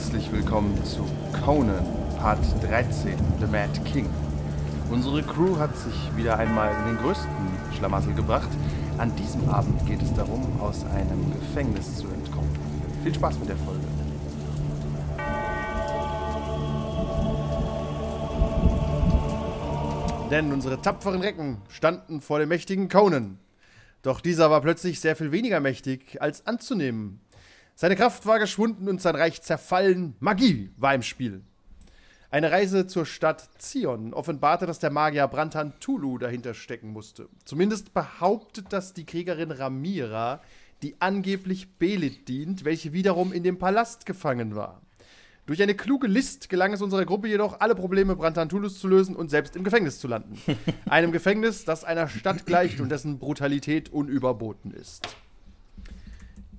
Herzlich willkommen zu Conan, Part 13, The Mad King. Unsere Crew hat sich wieder einmal in den größten Schlamassel gebracht. An diesem Abend geht es darum, aus einem Gefängnis zu entkommen. Viel Spaß mit der Folge. Denn unsere tapferen Recken standen vor dem mächtigen Conan. Doch dieser war plötzlich sehr viel weniger mächtig als anzunehmen. Seine Kraft war geschwunden und sein Reich zerfallen. Magie war im Spiel. Eine Reise zur Stadt Zion offenbarte, dass der Magier Brantan Tulu dahinter stecken musste. Zumindest behauptet das die Kriegerin Ramira, die angeblich Belit dient, welche wiederum in dem Palast gefangen war. Durch eine kluge List gelang es unserer Gruppe jedoch, alle Probleme Brantantulus zu lösen und selbst im Gefängnis zu landen. Einem Gefängnis, das einer Stadt gleicht und dessen Brutalität unüberboten ist.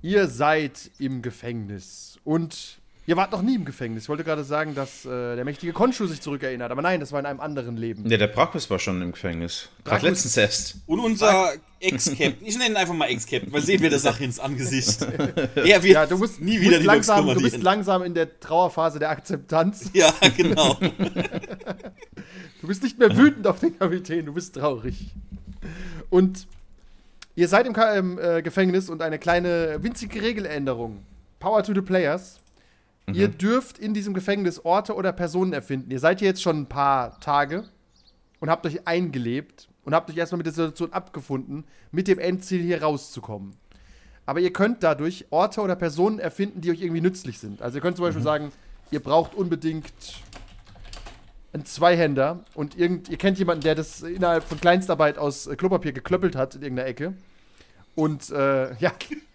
Ihr seid im Gefängnis und ihr wart noch nie im Gefängnis. Ich wollte gerade sagen, dass äh, der mächtige Konshu sich zurückerinnert, aber nein, das war in einem anderen Leben. Ja, der Brakus war schon im Gefängnis. Gerade letztens erst. Und unser Ex-Captain, ich nenne ihn einfach mal Ex-Captain, weil sehen wir der Sache ins Angesicht. Er wird Ja, du musst, nie wieder musst die langsam, du bist langsam in der Trauerphase der Akzeptanz. Ja, genau. Du bist nicht mehr wütend auf den Kapitän, du bist traurig. Und ihr seid im, Ka im äh, Gefängnis und eine kleine winzige Regeländerung. Power to the Players. Ihr dürft in diesem Gefängnis Orte oder Personen erfinden. Ihr seid hier jetzt schon ein paar Tage und habt euch eingelebt und habt euch erstmal mit der Situation abgefunden, mit dem Endziel hier rauszukommen. Aber ihr könnt dadurch Orte oder Personen erfinden, die euch irgendwie nützlich sind. Also ihr könnt zum Beispiel sagen, ihr braucht unbedingt einen Zweihänder und irgend, ihr kennt jemanden, der das innerhalb von Kleinstarbeit aus äh, Klopapier geklöppelt hat in irgendeiner Ecke. Und äh, ja,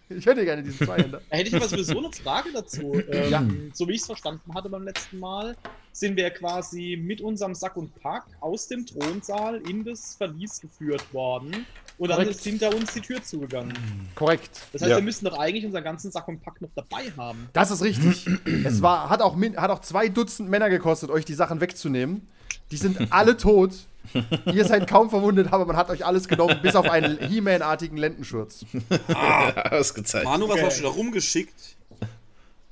ich hätte gerne diesen Zweihänder. Da hätte ich aber sowieso eine Frage dazu. Ähm, Ja. So wie ich es verstanden hatte beim letzten Mal, sind wir quasi mit unserem Sack und Pack aus dem Thronsaal in das Verlies geführt worden. Und dann Korrekt. ist hinter uns die Tür zugegangen. Korrekt. Das heißt, Ja. wir müssten doch eigentlich unseren ganzen Sack und Pack noch dabei haben. Das ist richtig. es war, hat, auch, hat auch zwei Dutzend Männer gekostet, euch die Sachen wegzunehmen. Die sind alle tot. Ihr seid kaum verwundet, aber man hat euch alles genommen, bis auf einen He-Man-artigen Lendenschurz. Ausgezeichnet. Manu, was Okay. hast du da rumgeschickt?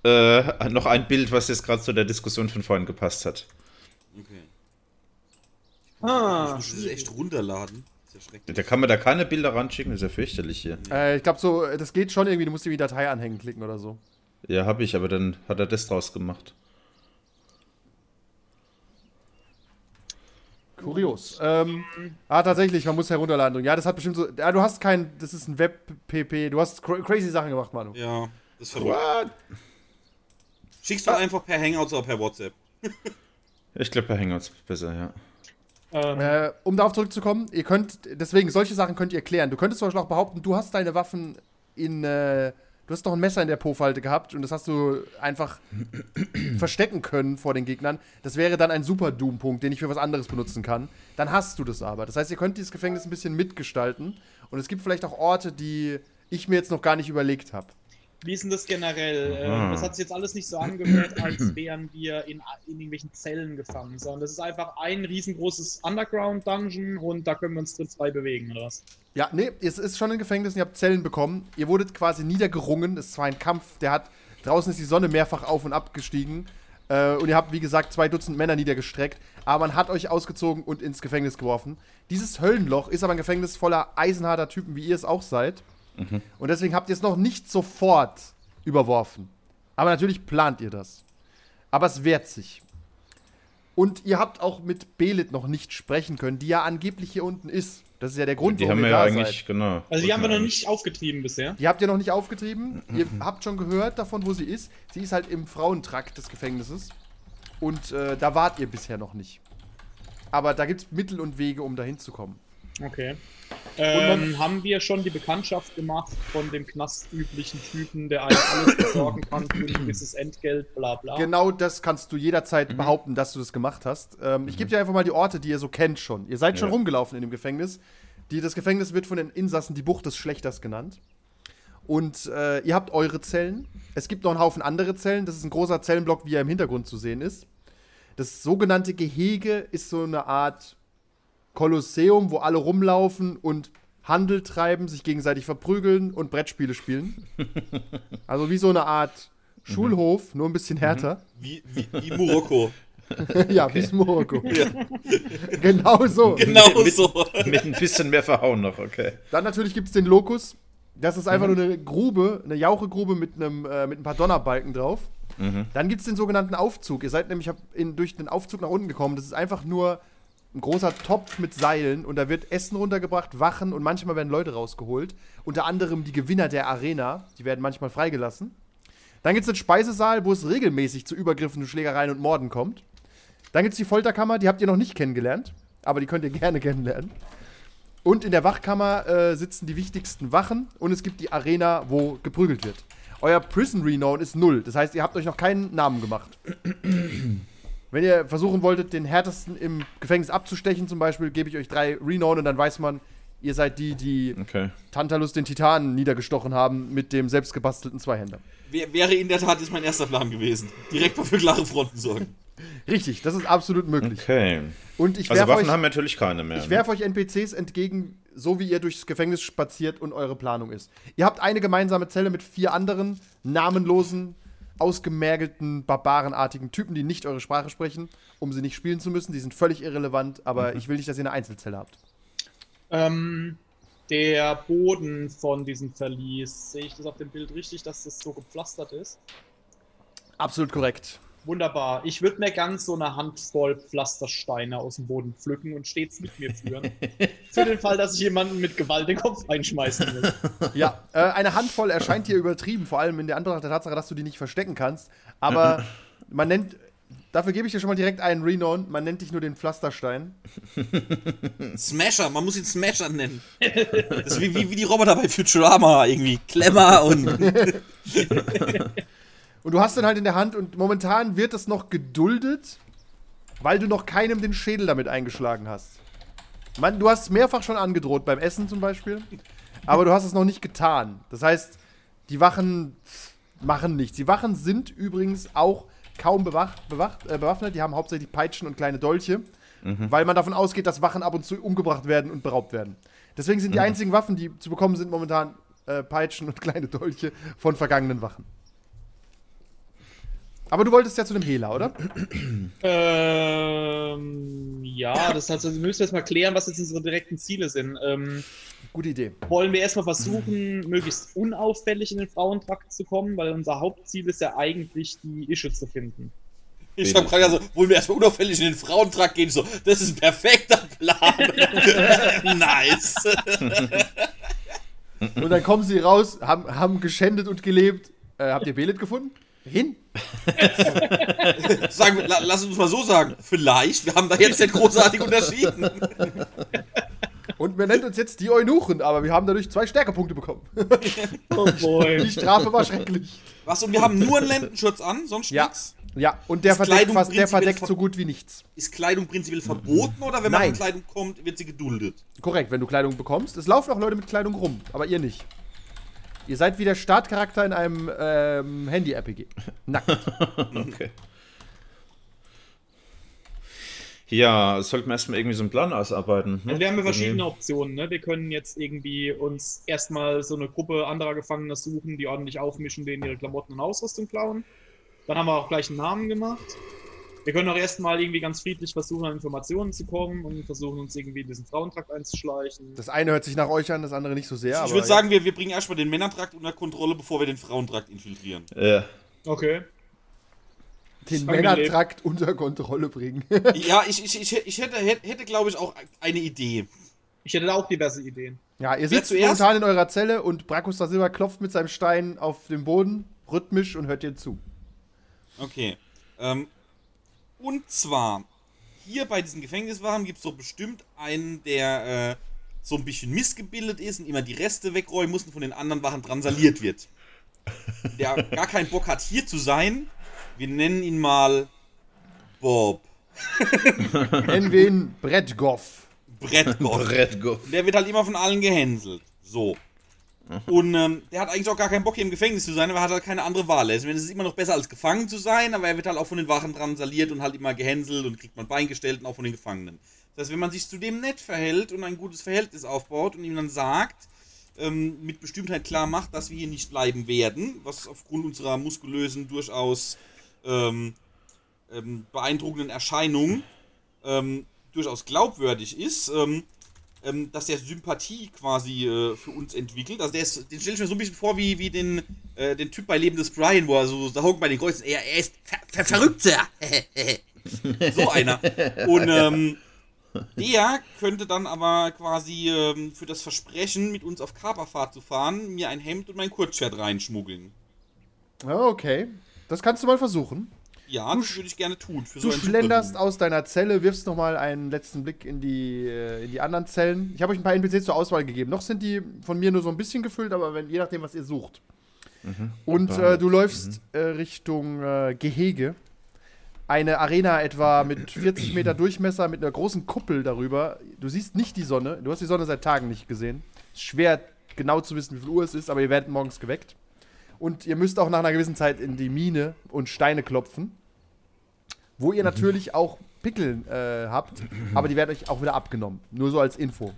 Äh, noch ein Bild, was jetzt gerade zu der Diskussion von vorhin gepasst hat. Okay. Ah, Ich muss das echt runterladen. Ja schrecklich. Da kann man da keine Bilder ranschicken, das ist ja fürchterlich hier. Äh, ich glaube, so, äh, das geht schon irgendwie. Du musst irgendwie Datei anhängen klicken oder so. Ja, habe ich, aber dann hat er das draus gemacht. Kurios. Ähm, ah, tatsächlich, man muss herunterladen. Ja, das hat bestimmt so. Ja, du hast kein. Das ist ein Web-PP. Du hast cra crazy Sachen gemacht, Manu. Ja, das ist verrückt. What? Schickst du einfach per Hangouts oder per WhatsApp. Ich glaube, bei Hangouts besser, ja. ähm, Äh, um darauf zurückzukommen, ihr könnt, deswegen, solche Sachen könnt ihr klären. Du könntest zum Beispiel auch behaupten, du hast deine Waffen in, äh, du hast doch ein Messer in der Po-Falte gehabt und das hast du einfach verstecken können vor den Gegnern. Das wäre dann ein super Doom-Punkt, den ich für was anderes benutzen kann. Dann hast du das aber. Das heißt, ihr könnt dieses Gefängnis ein bisschen mitgestalten und es gibt vielleicht auch Orte, die ich mir jetzt noch gar nicht überlegt habe. wie ist denn das generell? Aha. Ähm, das hat sich jetzt alles nicht so angehört, als wären wir in, in irgendwelchen Zellen gefangen, sondern das ist einfach ein riesengroßes Underground-Dungeon und da können wir uns drin frei bewegen, oder was? Ja, nee, es ist schon ein Gefängnis und ihr habt Zellen bekommen. Ihr wurdet quasi niedergerungen. Es war ein Kampf, der hat. Draußen ist die Sonne mehrfach auf und ab gestiegen. Äh, und ihr habt, wie gesagt, zwei Dutzend Männer niedergestreckt. Aber man hat euch ausgezogen und ins Gefängnis geworfen. Dieses Höllenloch ist aber ein Gefängnis voller eisenharter Typen, wie ihr es auch seid. Und deswegen habt ihr es noch nicht sofort überworfen. Aber natürlich plant ihr das. Aber es wehrt sich. Und ihr habt auch mit Belit noch nicht sprechen können, die ja angeblich hier unten ist. Das ist ja der Grund, Die warum haben wir ja da eigentlich, seid. genau. Also die haben wir noch nicht aufgetrieben bisher. Die habt ihr noch nicht aufgetrieben. Ihr habt schon gehört davon, wo sie ist. Sie ist halt im Frauentrakt des Gefängnisses. Und äh, da wart ihr bisher noch nicht. Aber da gibt es Mittel und Wege, um da hinzukommen. Okay. Ähm, haben wir schon die Bekanntschaft gemacht von dem knastüblichen Typen, der einem alles besorgen kann für ein gewisses Entgelt, bla bla. Genau das kannst du jederzeit behaupten, dass du das gemacht hast. Ähm, Ich gebe dir einfach mal die Orte, die ihr so kennt schon. Ihr seid schon Ja. rumgelaufen in dem Gefängnis. Die, das Gefängnis wird von den Insassen die Bucht des Schlechters genannt. Und äh, ihr habt eure Zellen. Es gibt noch einen Haufen andere Zellen. Das ist ein großer Zellenblock, wie er im Hintergrund zu sehen ist. Das sogenannte Gehege ist so eine Art Kolosseum, wo alle rumlaufen und Handel treiben, sich gegenseitig verprügeln und Brettspiele spielen. also wie so eine Art Schulhof, nur ein bisschen härter. Wie, wie, wie Muroko. ja, wie Smorgo. genau so. Genau Mit- so. Mit ein bisschen mehr Verhauen noch, okay. Dann natürlich gibt es den Lokus. Das ist einfach nur eine Grube, eine Jauchegrube mit, einem, äh, mit ein paar Donnerbalken drauf. Dann gibt es den sogenannten Aufzug. Ihr seid nämlich in, durch den Aufzug nach unten gekommen. Das ist einfach nur ein großer Topf mit Seilen und da wird Essen runtergebracht, Wachen und manchmal werden Leute rausgeholt. Unter anderem die Gewinner der Arena. Die werden manchmal freigelassen. Dann gibt es den Speisesaal, wo es regelmäßig zu Übergriffen, Schlägereien und Morden kommt. Dann gibt es die Folterkammer, die habt ihr noch nicht kennengelernt, aber die könnt ihr gerne kennenlernen. Und in der Wachkammer äh, sitzen die wichtigsten Wachen und es gibt die Arena, wo geprügelt wird. Euer Prison Renown ist null, das heißt, ihr habt euch noch keinen Namen gemacht. Wenn ihr versuchen wolltet, den härtesten im Gefängnis abzustechen, zum Beispiel, gebe ich euch drei Renown und dann weiß man, ihr seid die, die Okay. Tantalus den Titanen niedergestochen haben mit dem selbstgebastelten Zweihänder. Wär, wäre in der Tat jetzt mein erster Plan gewesen. Direkt mal für klare Fronten sorgen. Richtig, das ist absolut möglich. Okay. Und ich Also werfe Waffen euch, haben wir natürlich keine mehr. ich werf euch NPCs entgegen, so wie ihr durchs Gefängnis spaziert und eure Planung ist. Ihr habt eine gemeinsame Zelle mit vier anderen namenlosen, ausgemergelten, barbarenartigen Typen, die nicht eure Sprache sprechen, um sie nicht spielen zu müssen. Die sind völlig irrelevant, aber ich will nicht, dass ihr eine Einzelzelle habt. Ähm, der Boden von diesem Verlies, sehe ich das auf dem Bild richtig, dass das so gepflastert ist? Absolut korrekt. Wunderbar. Ich würde mir ganz so eine Handvoll Pflastersteine aus dem Boden pflücken und stets mit mir führen. Für den Fall, dass ich jemanden mit Gewalt den Kopf einschmeißen will. Ja, äh, eine Handvoll erscheint hier übertrieben, vor allem in der Anbetracht der Tatsache, dass du die nicht verstecken kannst. Aber man nennt, dafür gebe ich dir schon mal direkt einen Renown, man nennt dich nur den Pflasterstein. Smasher, man muss ihn Smasher nennen. Das ist wie, wie, wie die Roboter bei Futurama irgendwie. Klemmer und. Und du hast den halt in der Hand und momentan wird das noch geduldet, weil du noch keinem den Schädel damit eingeschlagen hast. Man, du hast es mehrfach schon angedroht, beim Essen zum Beispiel, aber du hast es noch nicht getan. Das heißt, die Wachen machen nichts. Die Wachen sind übrigens auch kaum bewacht, bewacht, äh, bewaffnet. Die haben hauptsächlich Peitschen und kleine Dolche, weil man davon ausgeht, dass Wachen ab und zu umgebracht werden und beraubt werden. Deswegen sind die einzigen Waffen, die zu bekommen sind, momentan äh, Peitschen und kleine Dolche von vergangenen Wachen. Aber du wolltest ja zu dem Hehler, oder? Ähm, ja, das heißt, also wir müssen jetzt mal klären, was jetzt unsere direkten Ziele sind. Ähm, Gute Idee. wollen wir erstmal versuchen, möglichst unauffällig in den Frauentrakt zu kommen, weil unser Hauptziel ist ja eigentlich, die Ische zu finden. Ich hab gerade so, wollen wir erstmal unauffällig in den Frauentrakt gehen? So, das ist ein perfekter Plan. nice. Und dann kommen sie raus, haben, haben geschändet und gelebt. Äh, habt ihr Belet gefunden? Hin? Sagen wir, la, lass uns mal so sagen. Vielleicht, wir haben da jetzt nicht großartig unterschieden. Und man nennt uns jetzt die Eunuchen, aber wir haben dadurch zwei Stärkepunkte bekommen. Oh boy. Die Strafe war schrecklich. Was, und wir haben nur einen Lendenschutz an, sonst Ja. nix? Ja, und der Ist verdeckt, Kleidung fast, der verdeckt ver- so gut wie nichts. Ist Kleidung prinzipiell verboten oder wenn man Nein. in Kleidung kommt, wird sie geduldet? Korrekt, wenn du Kleidung bekommst. Es laufen auch Leute mit Kleidung rum, aber ihr nicht. Ihr seid wie der Startcharakter in einem ähm, Handy-RPG. Nackt. Okay. Ja, sollten wir erstmal irgendwie so einen Plan ausarbeiten. Ne? Also wir haben ja verschiedene Optionen. Ne? Wir können jetzt irgendwie uns erstmal so eine Gruppe anderer Gefangener suchen, die ordentlich aufmischen, denen ihre Klamotten und Ausrüstung klauen. Dann haben wir auch gleich einen Namen gemacht. Wir können auch erstmal irgendwie ganz friedlich versuchen, an Informationen zu kommen und versuchen uns irgendwie in diesen Frauentrakt einzuschleichen. Das eine hört sich nach euch an, das andere nicht so sehr. ich würde sagen, wir, wir bringen erstmal den Männertrakt unter Kontrolle, bevor wir den Frauentrakt infiltrieren. Ja. Okay. den. Männertrakt unter Kontrolle bringen. Ja, ich, ich, ich, ich hätte, hätte, hätte glaube ich, auch eine Idee. Ich hätte da auch diverse Ideen. ja, ihr sitzt zuerst? momentan in eurer Zelle und Brakus da Silber klopft mit seinem Stein auf den Boden, rhythmisch und hört dir zu. Okay. Ähm, und zwar, hier bei diesen Gefängniswachen gibt es doch bestimmt einen, der äh, so ein bisschen missgebildet ist und immer die Reste wegräumen muss und von den anderen Wachen drangsaliert wird. Der gar keinen Bock hat, hier zu sein. Wir nennen ihn mal Bob. Nennen wir ihn Brettgoff. Brettgott. Redgo. Der wird halt immer von allen gehänselt. So. Und ähm, der hat eigentlich auch gar keinen Bock, hier im Gefängnis zu sein, aber er hat halt keine andere Wahl. Es ist immer noch besser, als gefangen zu sein, aber er wird halt auch von den Wachen drangsaliert und halt immer gehänselt und kriegt man Bein gestellt und auch von den Gefangenen. Das heißt, wenn man sich zu dem nett verhält und ein gutes Verhältnis aufbaut und ihm dann sagt, ähm, mit Bestimmtheit klar macht, dass wir hier nicht bleiben werden, was aufgrund unserer muskulösen, durchaus ähm, ähm, beeindruckenden Erscheinung ähm, durchaus glaubwürdig ist, ähm, ähm, dass der Sympathie quasi äh, für uns entwickelt. Also der ist, den stelle ich mir so ein bisschen vor wie, wie den, äh, den Typ bei Leben des Brian, wo er so da hockt bei den Kreuzen. Er, er ist ver ver verrückter. so einer. Und ähm, der könnte dann aber quasi ähm, für das Versprechen, mit uns auf Kaperfahrt zu fahren, mir ein Hemd und mein Kurzschwert reinschmuggeln. Ja, okay. Das kannst du mal versuchen. Ja, Du das würde ich gerne tun. Für Du ein schlenderst aus deiner Zelle, wirfst nochmal einen letzten Blick in die, äh, in die anderen Zellen. Ich habe euch ein paar NPCs zur Auswahl gegeben. Noch sind die von mir nur so ein bisschen gefüllt, aber wenn, je nachdem, was ihr sucht. Und äh, du läufst äh, Richtung äh, Gehege. Eine Arena etwa mit 40 Meter Durchmesser, mit einer großen Kuppel darüber. Du siehst nicht die Sonne. Du hast die Sonne seit Tagen nicht gesehen. Ist schwer genau zu wissen, wie viel Uhr es ist, aber ihr werdet morgens geweckt. Und ihr müsst auch nach einer gewissen Zeit in die Mine und Steine klopfen. Wo ihr natürlich auch Pickel äh, habt, aber die werden euch auch wieder abgenommen. Nur so als Info.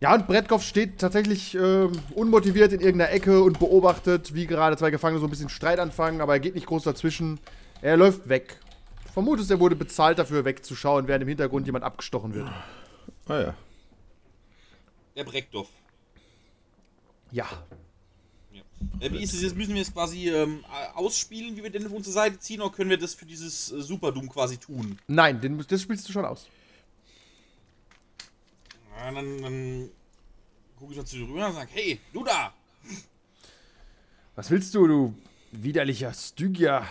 Ja, und Brettkopf steht tatsächlich ähm, unmotiviert in irgendeiner Ecke und beobachtet, wie gerade zwei Gefangene so ein bisschen Streit anfangen, aber er geht nicht groß dazwischen. Er läuft weg. Vermutest, er wurde bezahlt dafür, wegzuschauen, während im Hintergrund jemand abgestochen wird. Ah ja. Der Breckdorf. Ja. Äh, wie ist es jetzt? Müssen wir es quasi ähm, ausspielen, wie wir denn auf unsere Seite ziehen, oder können wir das für dieses äh, Superdoom quasi tun? Nein, den, das spielst du schon aus. Ja, dann, dann gucke ich mal zu dir rüber und sage, hey, du da! Was willst du, du widerlicher Stygia?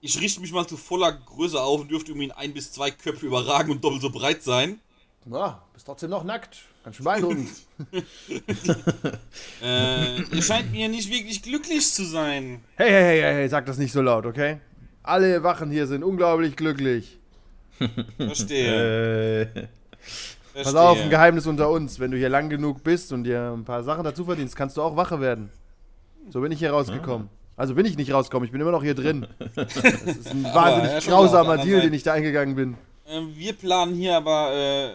Ich richte mich mal zu voller Größe auf und dürfte um ihn ein bis zwei Köpfe überragen und doppelt so breit sein. Na, bist trotzdem noch nackt. Ganz schön beeindruckend. Äh, ihr scheint mir nicht wirklich glücklich zu sein. hey, hey, hey, hey, hey, sag das nicht so laut, okay? Alle Wachen hier sind unglaublich glücklich. Verstehe. Äh, Pass verstehe. auf, ein Geheimnis unter uns. Wenn du hier lang genug bist und dir ein paar Sachen dazu verdienst, kannst du auch Wache werden. So bin ich hier rausgekommen. Also bin ich nicht rausgekommen, ich bin immer noch hier drin. Das ist ein wahnsinnig grausamer Deal, den ich da eingegangen bin. Ähm, wir planen hier aber äh,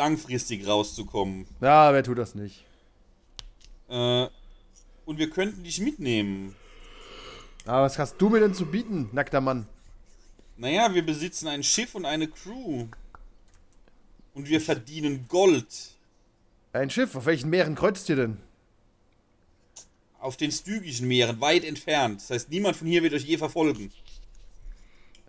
langfristig rauszukommen. Ja, wer tut das nicht? Äh, und wir könnten dich mitnehmen. Aber was hast du mir denn zu bieten, nackter Mann? Naja, wir besitzen ein Schiff und eine Crew. Und wir verdienen Gold. Ein Schiff, auf welchen Meeren kreuzt ihr denn? Auf den stygischen Meeren, weit entfernt. Das heißt, niemand von hier wird euch je verfolgen.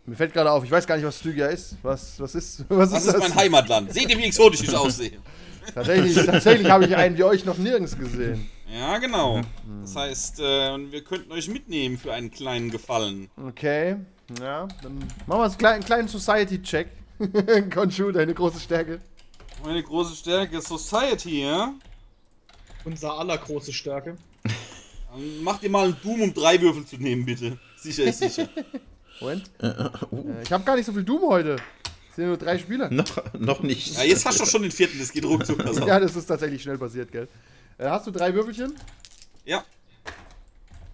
Mir fällt gerade auf, ich weiß gar nicht, was Stygia ist. Was, was ist, was Das ist ist das? mein Heimatland. Seht ihr, wie exotisch ich aussehe? Tatsächlich, tatsächlich habe ich einen wie euch noch nirgends gesehen. Ja, genau. Das heißt, äh, wir könnten euch mitnehmen für einen kleinen Gefallen. Okay, ja, dann machen wir einen kleinen, einen kleinen Society-Check. Konshu, deine große Stärke. Meine große Stärke ist Society, ja? Unser aller große Stärke. Dann Mach dir mal einen Doom, um drei Würfel zu nehmen, bitte. Sicher ist sicher. Moment. Äh, ich habe gar nicht so viel Doom heute. Es sind nur drei Spieler. noch, noch nicht. Ja, jetzt hast du schon den vierten, das geht ruckzuck. Auf. Ja, das ist tatsächlich schnell passiert, gell? Äh, hast du drei Würfelchen? Ja.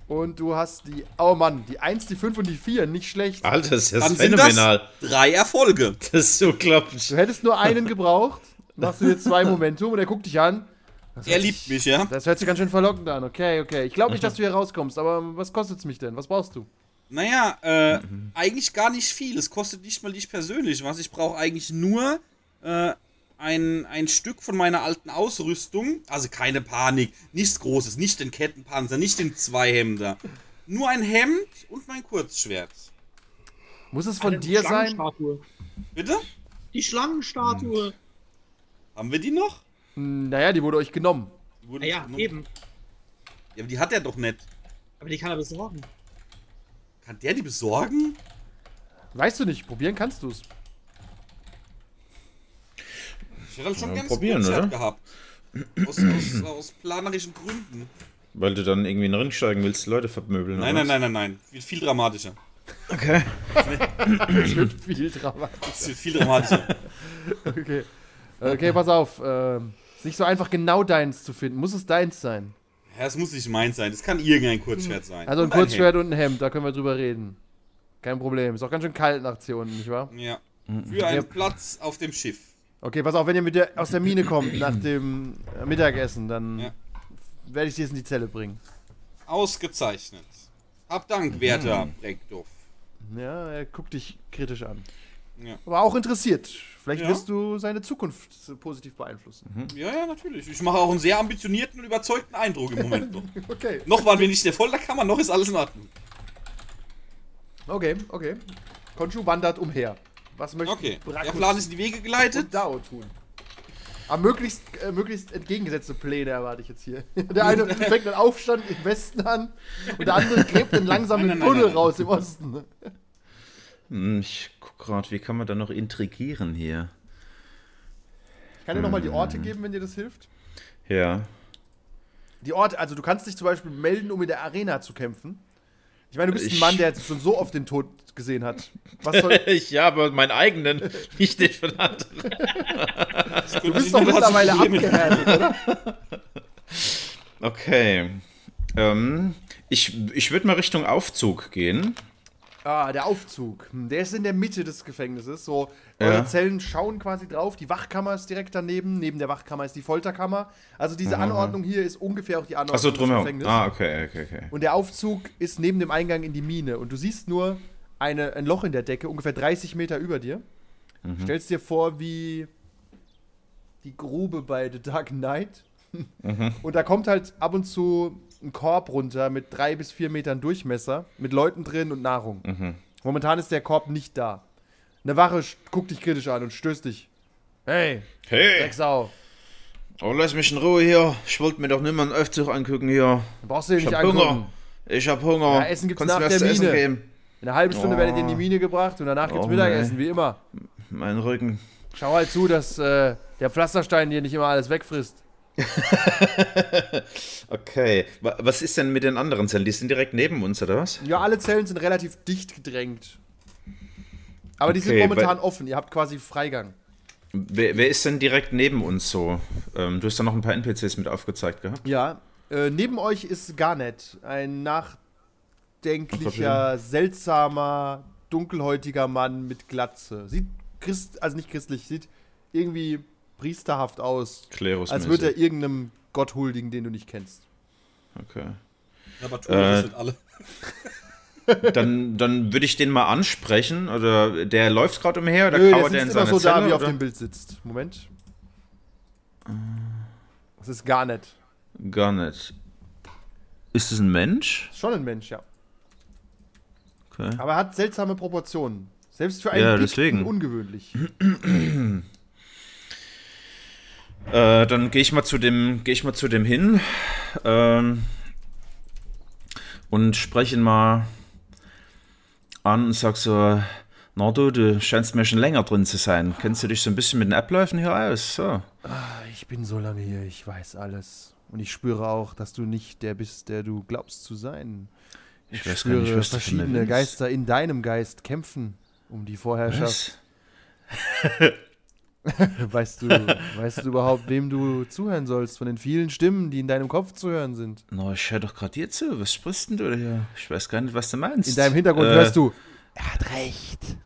Und du hast die, oh Mann, die 1, die 5 und die 4, nicht schlecht. Alter, das ist ja phänomenal. das drei Erfolge. Das ist unglaublich. Du hättest nur einen gebraucht, machst du jetzt zwei Momentum und er guckt dich an. Das Er liebt sich- mich, ja? Das hört sich ganz schön verlockend an, okay, okay. Ich glaube nicht, dass du hier rauskommst, aber was kostet's mich denn? Was brauchst du? Naja, äh, eigentlich gar nicht viel. Es kostet nicht mal dich persönlich was. Ich brauche eigentlich nur äh, ein, ein Stück von meiner alten Ausrüstung. Also keine Panik. Nichts Großes. Nicht den Kettenpanzer, nicht den Zweihemder. Nur ein Hemd und mein Kurzschwert. Muss es von Eine dir sein? Schlangenstatue. Bitte? Die Schlangenstatue. Haben wir die noch? Hm, Naja, die wurde euch genommen. Die wurden Ah ja, genommen. eben. Ja, aber die hat er doch nicht. Aber die kann er besorgen. Kann der die besorgen? Weißt du nicht, probieren kannst du's. Ich hätte halt schon Ja, gerne probieren, oder? gehabt. Aus, aus, aus planerischen Gründen. Weil du dann irgendwie in den Ring steigen willst, Leute vermöbeln. Nein, oder nein, nein, nein, nein. Wird viel dramatischer. Okay. Das wird viel dramatisch. Es wird viel dramatischer. Okay. Okay, pass auf. Ähm, ist nicht so einfach genau deins zu finden. Muss es deins sein? Ja, es muss nicht meins sein. Es kann irgendein Kurzschwert sein. Also ein Und Kurzschwert und ein Hemd, da können wir drüber reden. Kein Problem. Ist auch ganz schön kalt nach hier unten, nicht wahr? Hemd. Ja. Für einen Ja. Platz auf dem Schiff. Okay, pass auf, wenn ihr mit der, aus der Mine kommt nach dem äh, Mittagessen, dann Ja. werde ich dir jetzt in die Zelle bringen. Ausgezeichnet. Hab Dank, werter Breckdorf. Ja, er guckt dich kritisch an. Ja. Aber auch interessiert. Vielleicht Ja. wirst du seine Zukunft positiv beeinflussen. ja, ja, natürlich. Ich mache auch einen sehr ambitionierten und überzeugten Eindruck im Moment noch. Okay. noch waren wir nicht in der Folterkammer, noch ist alles in Ordnung. Okay, okay. Konshu wandert umher. Was möchte Okay, der Plan ist in die Wege geleitet. und Dao tun? Aber möglichst, äh, möglichst entgegengesetzte Pläne erwarte ich jetzt hier. Der eine fängt einen Aufstand im Westen an und der andere gräbt einen langsamen Tunnel raus im Osten. Hm, Ich guck gerade, wie kann man da noch intrigieren hier? Ich kann dir nochmal die Orte geben, wenn dir das hilft. Ja. Die Orte, also du kannst dich zum Beispiel melden, um in der Arena zu kämpfen. Ich meine, du bist ein Ich- Mann, der jetzt schon so oft den Tod gesehen hat. Was soll, Ich ja, aber meinen eigenen, nicht den von anderen. du bist doch mittlerweile abgehärtet, oder? Okay. Ähm, ich ich würde mal Richtung Aufzug gehen. Ah, der Aufzug. Hm, Der ist in der Mitte des Gefängnisses. So, Ja. eure Zellen schauen quasi drauf. Die Wachkammer ist direkt daneben. Neben der Wachkammer ist die Folterkammer. Also diese Anordnung hier ist ungefähr auch die Anordnung Achso, des drumherum. Gefängnisses. Ah, okay, okay, okay. Und der Aufzug ist neben dem Eingang in die Mine. Und du siehst nur eine, ein Loch in der Decke, ungefähr 30 Meter über dir. Mhm. Stellst dir vor, wie die Grube bei The Dark Knight. Mhm. Und da kommt halt ab und zu ein Korb runter mit drei bis vier Metern Durchmesser, mit Leuten drin und Nahrung. Mhm. Momentan ist der Korb nicht da. Eine Wache guckt dich kritisch an und stößt dich. Hey, Hey, Drecksau, oh, lass mich in Ruhe hier. Ich wollte mir doch nicht mal einen Aufzug angucken hier. du brauchst du dir Ich nicht hab angucken. Hunger. Ich hab Hunger. Ja, Essen gibt's Kannst nach der Mine. geben? In einer halben Stunde Oh. werdet ihr in die Mine gebracht und danach gibt's Oh, Mittagessen, wie immer. Mein Rücken. Schau halt zu, dass äh, der Pflasterstein dir nicht immer alles wegfrisst. Okay. Wa- Was ist denn mit den anderen Zellen? Die sind direkt neben uns, oder was? Ja, alle Zellen sind relativ dicht gedrängt. Aber die sind Okay, momentan offen. Ihr habt quasi Freigang. Wer, wer ist denn direkt neben uns so? Ähm, du hast da noch ein paar NPCs mit aufgezeigt gehabt. Ja. Äh, neben euch ist Garnet, ein nachdenklicher, seltsamer, dunkelhäutiger Mann mit Glatze. Sieht Christ, also nicht christlich, sieht irgendwie priesterhaft aus. Klerus. Als würde er irgendeinem Gott huldigen, den du nicht kennst. Okay. Ja, aber tun wir das Äh, nicht alle. Dann, dann würde ich den mal ansprechen. Oder der läuft gerade umher oder Nö, der kauert der sitzt in immer seiner so da, Zelle? wie er auf oder? dem Bild sitzt. Moment. Das ist Garnet. Gar nicht. Ist es ein Mensch? Schon ein Mensch, ja. Okay. Aber er hat seltsame Proportionen. Selbst für einen Ja, deswegen. ungewöhnlich. Äh, dann gehe ich mal zu dem, gehe ich mal zu dem hin ähm, und spreche ihn mal an und sag so, na du, du scheinst mir schon länger drin zu sein. Kennst du dich so ein bisschen mit den Abläufen hier aus? So. Ich bin so lange hier, ich weiß alles. Und ich spüre auch, dass du nicht der bist, der du glaubst zu sein. Ich weiß gar nicht, was verschiedene. Geister in deinem Geist kämpfen um die Vorherrschaft. Weißt du, weißt du überhaupt, wem du zuhören sollst von den vielen Stimmen, die in deinem Kopf zu hören sind? Na, ich höre doch gerade dir zu. Was sprichst denn du hier? Ich weiß gar nicht, was du meinst. In deinem Hintergrund Äh, hörst du, er hat recht.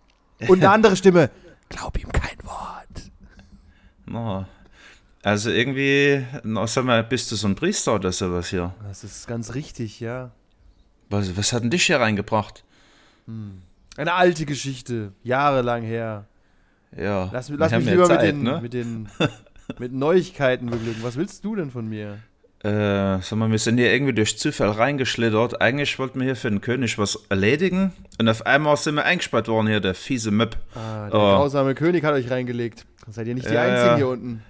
Und eine andere Stimme, glaub ihm kein Wort. Na, also irgendwie, na, sag mal, bist du so ein Priester oder sowas hier? Das ist ganz richtig, ja. Was, was hat denn dich hier reingebracht? Eine alte Geschichte, jahrelang her. Ja, Lass, lass mich lieber Zeit, mit, den, ne? mit den mit Neuigkeiten beglücken. Was willst du denn von mir? Äh, sag mal, wir sind hier irgendwie durch Zufall reingeschlittert. Eigentlich wollten wir hier für den König was erledigen. Und auf einmal sind wir eingesperrt worden hier, der fiese Möb. Ah, der Oh. grausame König hat euch reingelegt. Seid ihr nicht die Ja, Einzigen ja. hier unten.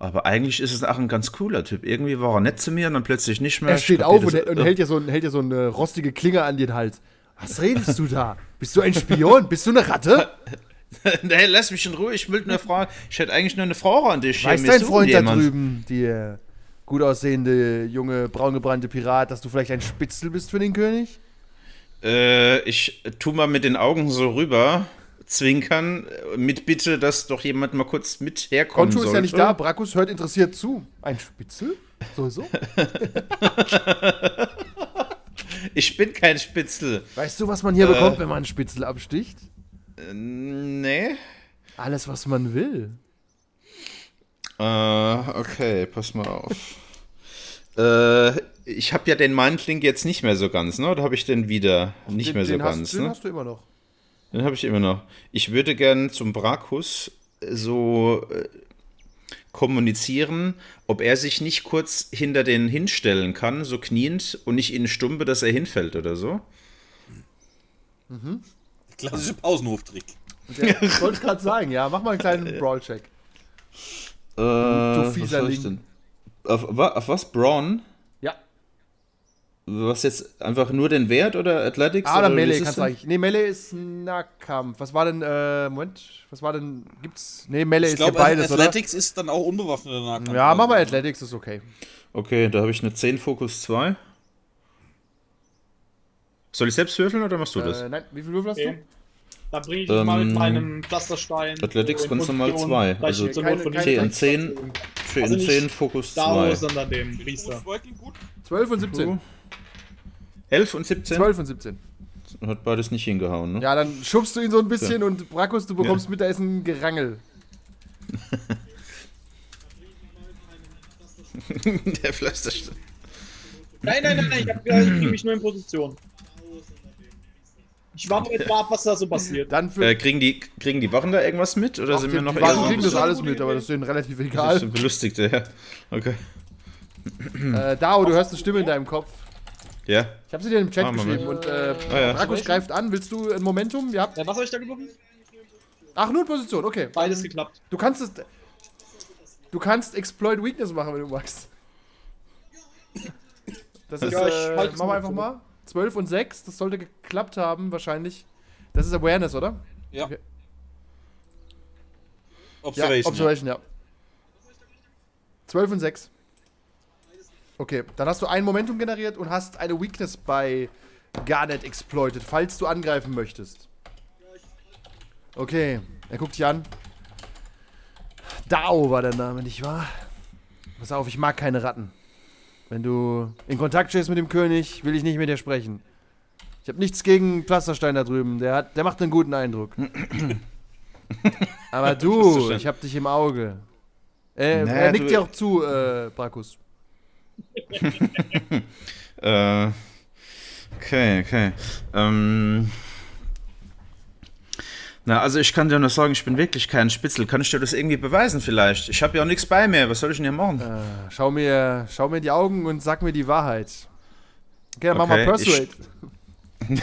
Aber eigentlich ist es auch ein ganz cooler Typ. Irgendwie war er nett zu mir und dann plötzlich nicht mehr. Er steht auf und, und hält dir so, ein- hält dir so eine rostige Klinge an den Hals. Was redest du da? Bist du ein Spion? Bist du eine Ratte? hey, lass mich in Ruhe. Ich will nur fragen. Ich hätte eigentlich nur eine Frage an dich. Weiß dein Freund da jemand. drüben, der gut aussehende, junge, braungebrannte Pirat, dass du vielleicht ein Spitzel bist für den König? Äh, ich tu mal mit den Augen so rüber, zwinkern, äh, mit Bitte, dass doch jemand mal kurz mit herkommen Konto ist ja nicht da, Brakus hört interessiert zu. Ein Spitzel? So, so? Ich bin kein Spitzel. Weißt du, was man hier bekommt, wenn man einen Spitzel absticht? Äh, nee. Alles, was man will. Äh, okay, pass mal auf. Äh, ich habe ja den Mindlink jetzt nicht mehr so ganz, ne? Oder habe ich den wieder nicht Den- mehr so den hast, ganz, Den ne? hast du immer noch. Den habe ich immer noch. Ich würde gern zum Brakus so äh, kommunizieren, ob er sich nicht kurz hinter den hinstellen kann, so kniend, und ich ihn stumpe, dass er hinfällt oder so. Klassische Pausenhoftrick. Ich wollte gerade sagen, ja, mach mal einen kleinen Brawl-Check. Äh, was fieser soll ich Link. denn? Auf, auf was? Braun? Ja. Was jetzt einfach nur den Wert oder Athletics? Ah, oder Melee kannst du eigentlich. Nee, Melee ist Nahkampf. Was war denn, äh, Moment, was war denn, gibt's, nee, Melee Ich ist ja glaube, beides, Athletics ist dann auch unbewaffneter Nahkampf. oder? Ja, mach mal Athletics, ist okay. Okay, da habe ich eine 10 Fokus 2. Soll ich selbst würfeln oder machst du das? Äh, nein, wie viel Würfel hast Okay. Da bringe ich Ähm, mal mit meinem Pflasterstein. Athletics in ganz normal Position, zwei. Also ich zur keine- Not von keine- hinten- Okay, in 10, für Also in nicht 10 Fokus Dao, 2. sondern dem Priester. Working gut. du? 12 und 17. 11 und 17? 12 und 17. Hat beides nicht hingehauen, ne? Ja, dann schubst du ihn so ein bisschen und Brakus, du bekommst mit, da ist ein Gerangel. Der Pflasterstein. Nein, nein, nein, nein, ich, hab, ich bringe mich nur in Position. Ich warte jetzt mal ab, was da so passiert. Dann Äh, kriegen, die, kriegen die Wachen da irgendwas mit? Oder Ach, sind die, wir noch die Wagen eher- kriegen das alles mit, aber das ist denen relativ Das egal. ist belustigt, ja. Okay. Äh, Dao, du hörst eine Stimme in deinem Kopf. Ja. Ich habe sie dir im Chat Ah, geschrieben und äh, Ah, ja. Greift an. Willst du ein Momentum? Ja. Ja, was habe ich da geworfen? Ach, nur in Position, okay. Beides geklappt. Du kannst es. Du kannst Exploit Weakness machen, wenn du magst. Das ist, Ja, ich äh, halt's machen wir mal einfach mal. 12 und 6, das sollte geklappt haben, wahrscheinlich. Das ist Awareness, oder? Ja. Okay. Observation. Ja, Observation, ja. 12 und 6. Okay, dann hast du ein Momentum generiert und hast eine Weakness bei Garnet exploited, falls du angreifen möchtest. Okay, er guckt dich an. Dao war der Name, nicht wahr? Pass auf, ich mag keine Ratten. Wenn du in Kontakt stehst mit dem König, will ich nicht mit dir sprechen. Ich habe nichts gegen Pflasterstein da drüben. Der, hat, der macht einen guten Eindruck. Aber du, ich hab dich im Auge. Äh, Na, er nickt dir auch zu, äh, Brakus. Äh, okay, okay. Ähm, na, also ich kann dir nur sagen, ich bin wirklich kein Spitzel. Kann ich dir das irgendwie beweisen vielleicht? Ich habe ja auch nichts bei mir. Was soll ich denn hier machen? Äh, schau, mir, schau mir in die Augen und sag mir die Wahrheit. Okay, dann mach mal Okay, ich- Persuade.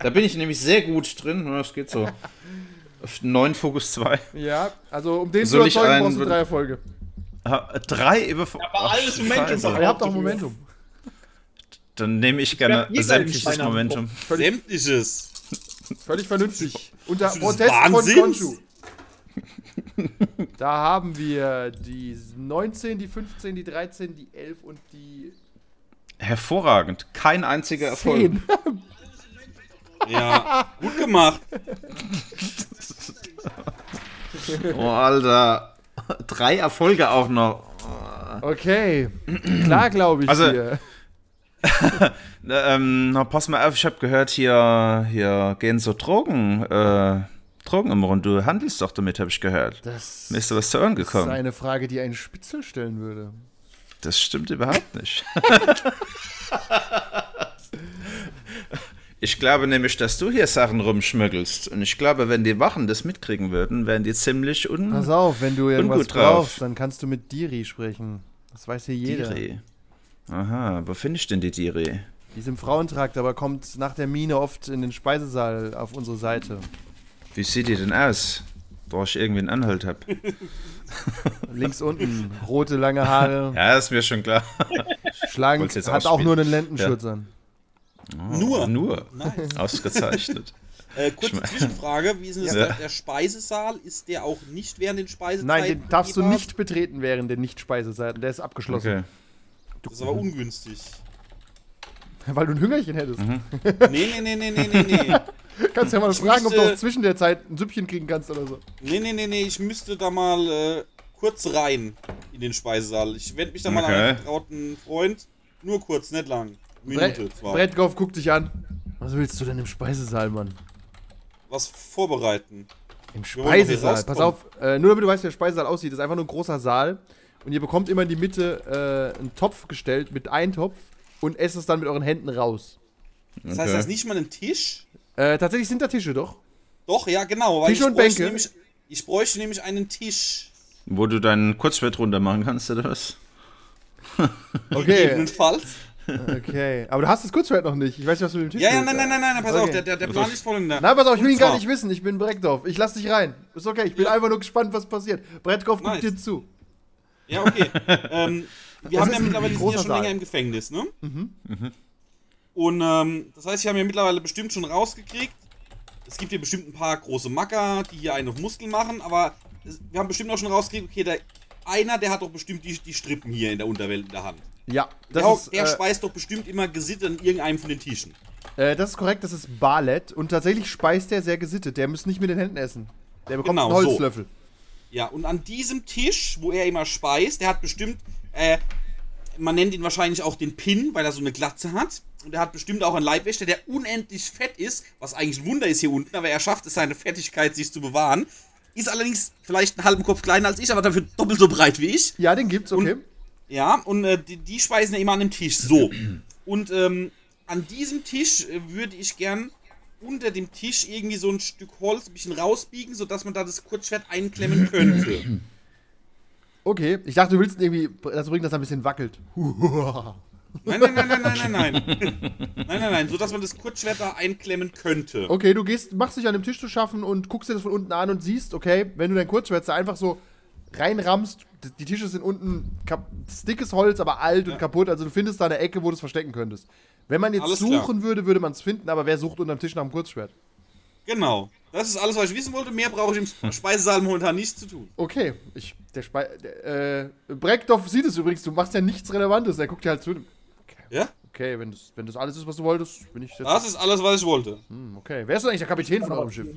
Da bin ich nämlich sehr gut drin. Ja, Das geht so. Auf 9 Fokus 2. Ja, also um den Soll zu überzeugen, einen- brauchst du drei Erfolge. Drei über. Aber alles Momentum Aber ihr habt auch Momentum. Dann nehme ich gerne sämtliches Momentum. Sämtliches. Völlig vernünftig. Unter Das ist Protest von Wahnsinns. Konshu. Da haben wir die 19, die 15, die 13, die 11 und die Hervorragend. Kein einziger Erfolg. 10. Ja, gut gemacht. Oh, Alter. Drei Erfolge auch noch. Okay. Klar, glaube ich Also- dir. Na, ähm, na, pass mal auf, ich habe gehört, hier, hier gehen so Drogen, äh, Drogen im Rund. Du handelst doch damit, habe ich gehört. Das Mir ist da was zu Ohren ist gekommen. eine Frage, die ein Spitzel stellen würde. Das stimmt überhaupt nicht. ich glaube nämlich, dass du hier Sachen rumschmuggelst. Und ich glaube, wenn die Wachen das mitkriegen würden, wären die ziemlich un Pass auf, wenn du irgendwas Ungut drauf. brauchst, dann kannst du mit Diri sprechen. Das weiß hier jeder. Diri. Aha, wo finde ich denn die Diri? Die ist im Frauentrakt, aber kommt nach der Mine oft in den Speisesaal auf unsere Seite. Wie sieht die denn aus? Da ich irgendwie einen Anhalt habe. Links unten, rote, lange Haare, Ja, ist mir schon klar. schlank, hat auch ausspielen. nur einen Lendenschutz an. Nur. Nur. Nice. Ausgezeichnet. Äh, kurze Ich mein- Zwischenfrage: Wie ist denn das Ja. der, Speisesaal? Ist der auch nicht während den Speisezeiten? Nein, den darfst du nicht betreten während den Nicht-Speiseseiten. Der ist abgeschlossen. Okay. Das ist aber ungünstig. Weil du ein Hüngerchen hättest. Mhm. Nee, nee, nee, nee, nee, nee, nee. Kannst ja mal Ich fragen, ob du müsste- auch zwischen der Zeit ein Süppchen kriegen kannst oder so. Nee, nee, nee, nee, ich müsste da mal äh, kurz rein in den Speisesaal. Ich wende mich da mal an Okay. einen vertrauten Freund. Nur kurz, nicht lang. Minute Bre zwar. Brettkopf guckt dich an. Was willst du denn im Speisesaal, Mann? Was vorbereiten. Im Speisesaal. Pass auf, äh, nur damit du weißt, wie der Speisesaal aussieht, das ist einfach nur ein großer Saal. Und ihr bekommt immer in die Mitte äh, einen Topf gestellt mit Eintopf und esst es dann mit euren Händen raus. Das heißt, das ist nicht mal ein Tisch. Äh, tatsächlich sind da Tische, doch. Doch, ja, genau. Weil Tische ich und bräuchte Bänke? Nämlich, ich bräuchte nämlich einen Tisch. Wo du deinen Kurzschwert runter machen kannst, oder was? Okay, Gegebenenfalls. okay. Aber du hast das Kurzschwert noch nicht. Ich weiß nicht, was du mit dem Tisch Ja, ja, nein, nein, nein, nein, pass Okay. auf, der, der, der Plan ist folgender. Nein, pass auf, ich will ihn gar nicht wissen. Ich bin Breckdorf. Ich lass dich rein. Ist okay, ich bin einfach nur gespannt, was passiert. Guckt Nice. dir zu. Ja, okay. ähm, wir Das haben ja mittlerweile sind ja schon Saal. länger im Gefängnis, ne? Und ähm, das heißt, wir haben ja mittlerweile bestimmt schon rausgekriegt. Es gibt hier bestimmt ein paar große Macker, die hier einen auf Muskeln machen, aber wir haben bestimmt auch schon rausgekriegt, okay, der, einer, der hat doch bestimmt die, die Strippen hier in der Unterwelt in der Hand. Ja, Der, das, der ist, äh, speist doch bestimmt immer gesittet an irgendeinem von den Tischen. äh, das ist korrekt. Das ist Barlet. Und tatsächlich speist der sehr gesittet. Der muss nicht mit den Händen essen. Der bekommt Genau, einen so. Ja, und an diesem Tisch, wo er immer speist, der hat bestimmt, äh, man nennt ihn wahrscheinlich auch den Pin, weil er so eine Glatze hat. Und er hat bestimmt auch einen Leibwächter, der unendlich fett ist, was eigentlich ein Wunder ist hier unten, aber er schafft es, seine Fettigkeit sich zu bewahren. Ist allerdings vielleicht einen halben Kopf kleiner als ich, aber dafür doppelt so breit wie ich. Ja, den gibt's, okay. Ja, und äh, die, die speisen ja immer an dem Tisch. So. Und ähm, an diesem Tisch äh, würde ich gern unter dem Tisch irgendwie so ein Stück Holz ein bisschen rausbiegen, sodass man da das Kurzschwert einklemmen könnte. Okay, ich dachte, du willst irgendwie dazu bringen, dass er ein bisschen wackelt. Nein, nein, nein, nein, nein, nein, nein. Nein, nein, nein, so dass man das Kurzschwert da einklemmen könnte. Okay, du gehst, machst dich an dem Tisch zu schaffen und guckst dir das von unten an und siehst, okay, wenn du dein Kurzschwert da einfach so reinrammst, die Tische sind unten dickes Holz, aber alt und kaputt, also du findest da eine Ecke, wo du es verstecken könntest. Wenn man jetzt Alles klar. suchen würde, würde man es finden, aber wer sucht unterm Tisch nach dem Kurzschwert? Genau. Das ist alles, was ich wissen wollte. Mehr brauche ich im Speisesaal momentan nichts zu tun. Okay, ich, der Spei, der, äh, Breckdorf sieht es übrigens, du machst ja nichts Relevantes, er guckt dir halt zu. Okay, Ja? okay wenn, das, wenn das alles ist, was du wolltest, bin ich jetzt. Das ist alles, was ich wollte. Hm, okay, wer ist denn eigentlich der Kapitän von eurem Schiff?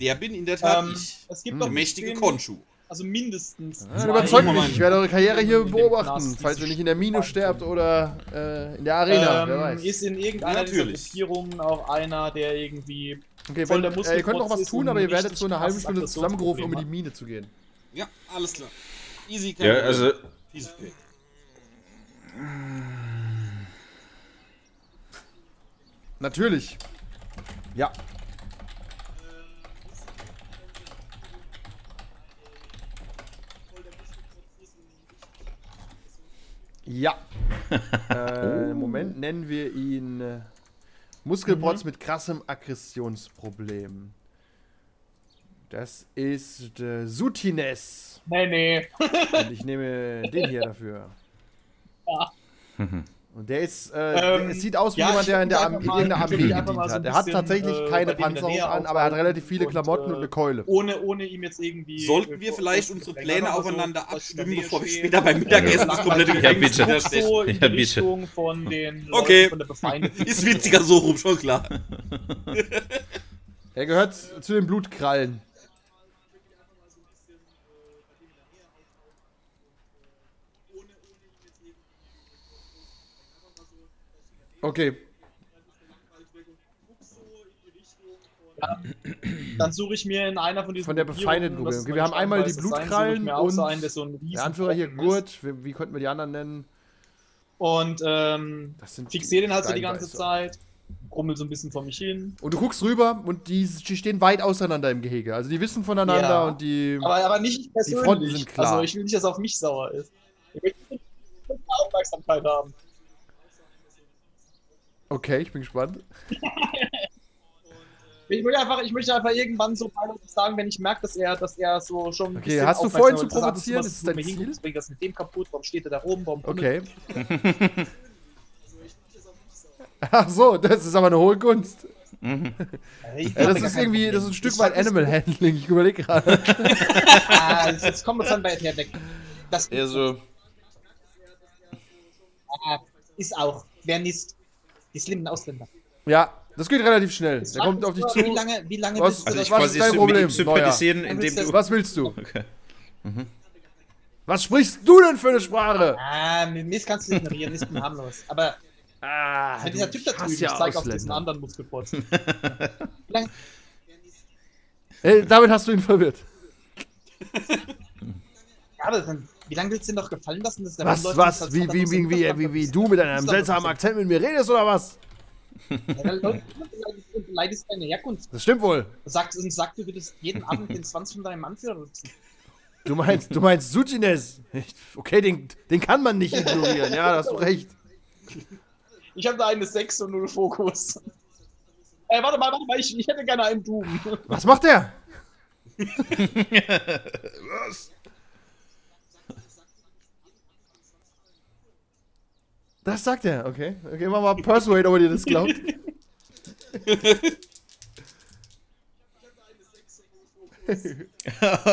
Der bin in der Tat Ähm, ich. es gibt Hm. Der mächtige Konshu. Also mindestens. Ja, zwei überzeugt mich, ich werde eure Karriere hier beobachten, falls ihr nicht in der Mine sterbt oder äh, in der Arena, wer Ähm, weiß. ist in irgendeiner dieser Natürlich. Gruppierungen auch einer, der irgendwie. Okay, voll wenn, der äh, ihr könnt noch was tun, aber ihr werdet so eine halbe Stunde zusammengerufen, um in die Mine zu gehen. Ja, alles klar. Easy, Ja, also, of cake. Natürlich. Ja. Ja. äh, im Moment nennen wir ihn äh, Muskelprotz mit krassem Aggressionsproblem. Das ist äh, Sutines. Nee, nee. Und ich nehme den hier dafür. Ja. Und der ist, äh, der, Ähm, es sieht aus wie ja, jemand, der in der Armee, mal- in der Armee gedient mal so hat. Er hat tatsächlich äh, keine der Panzerung an, aber er hat relativ viele und, Klamotten und äh, eine Keule. Ohne, ohne ihm jetzt irgendwie. Sollten wir äh, vielleicht äh, unsere Pläne so, aufeinander der abstimmen, bevor wir später beim Mittagessen das komplette Ja, Gefängnis bitte. Guck stechen? so in die Ja, bitte. Von den Okay. von der. Ist witziger so rum, schon klar. Er gehört zu den Blutkrallen. Okay. Dann suche ich mir in einer von diesen Von der befeindeten Gruppe. ist Wir haben einmal die Blutkrallen so und der so ein Der Anführer hier. Gurt. Wie, wie könnten wir die anderen nennen? Und ähm, fixiere den halt so die ganze. Zeit. Brummel so ein bisschen vor mich hin. Und du guckst rüber und die, die stehen weit auseinander im Gehege. Also die wissen voneinander Ja. und die. Aber, aber nicht persönlich. Fronten sind klar. Also ich will nicht, dass auf mich sauer ist. Ich will Aufmerksamkeit haben. Okay, ich bin gespannt. Ich möchte einfach, ich möchte einfach irgendwann so sagen, wenn ich merke, dass er, dass er so schon. Okay, hast du vorhin zu er provozieren? Ist es zu dein Ziel? hinguckt, bringt das mit dem kaputt, warum steht er da oben, warum Okay. Ach so, das ist aber eine hohe Kunst. Ich Ja, das ist irgendwie, das ist ein. Stück weit Animal Handling. Ich überlege gerade. Ah, jetzt- kommen wir dann bei her weg. Das also, ah, ist auch. Wer nicht? Die schlimmen Ausländer. Ja, das geht relativ schnell. Der kommt auf dich zu. Wie lange, wie lange Was- willst du also das ich was quasi ist dein mit Problem, sympathisieren, indem du... Was willst du? Okay. Was sprichst du denn für eine Sprache? Ah, Mist kannst du ignorieren, ist bin harmlos. Aber Ah, wenn dieser Typ da drüben, ich zeig auf diesen anderen Muskelprotz. Wie lange- Hey, damit hast du ihn verwirrt. Warte, dann, wie lange willst du denn doch gefallen lassen, dass der Was, Mann was? läuft, Wie, wie, wie, noch wie, wie, wie du mit einem seltsamen Akzent mit mir redest oder was? Ja, Leute, du beleidigst deine Herkunft. Das stimmt wohl. Sag, und sag, du würdest jeden Abend den Schwanz von deinem Anführer nutzen. Du meinst, du meinst Sutines. Okay, den, den kann man nicht ignorieren. Ja, da hast du recht. Ich habe da eine 6 und 0 Fokus. Äh, warte mal, warte mal, ich, ich hätte gerne einen Doom. Was macht der? Was? Das sagt er, okay. Okay, mach mal Persuade, ob dir das glaubt.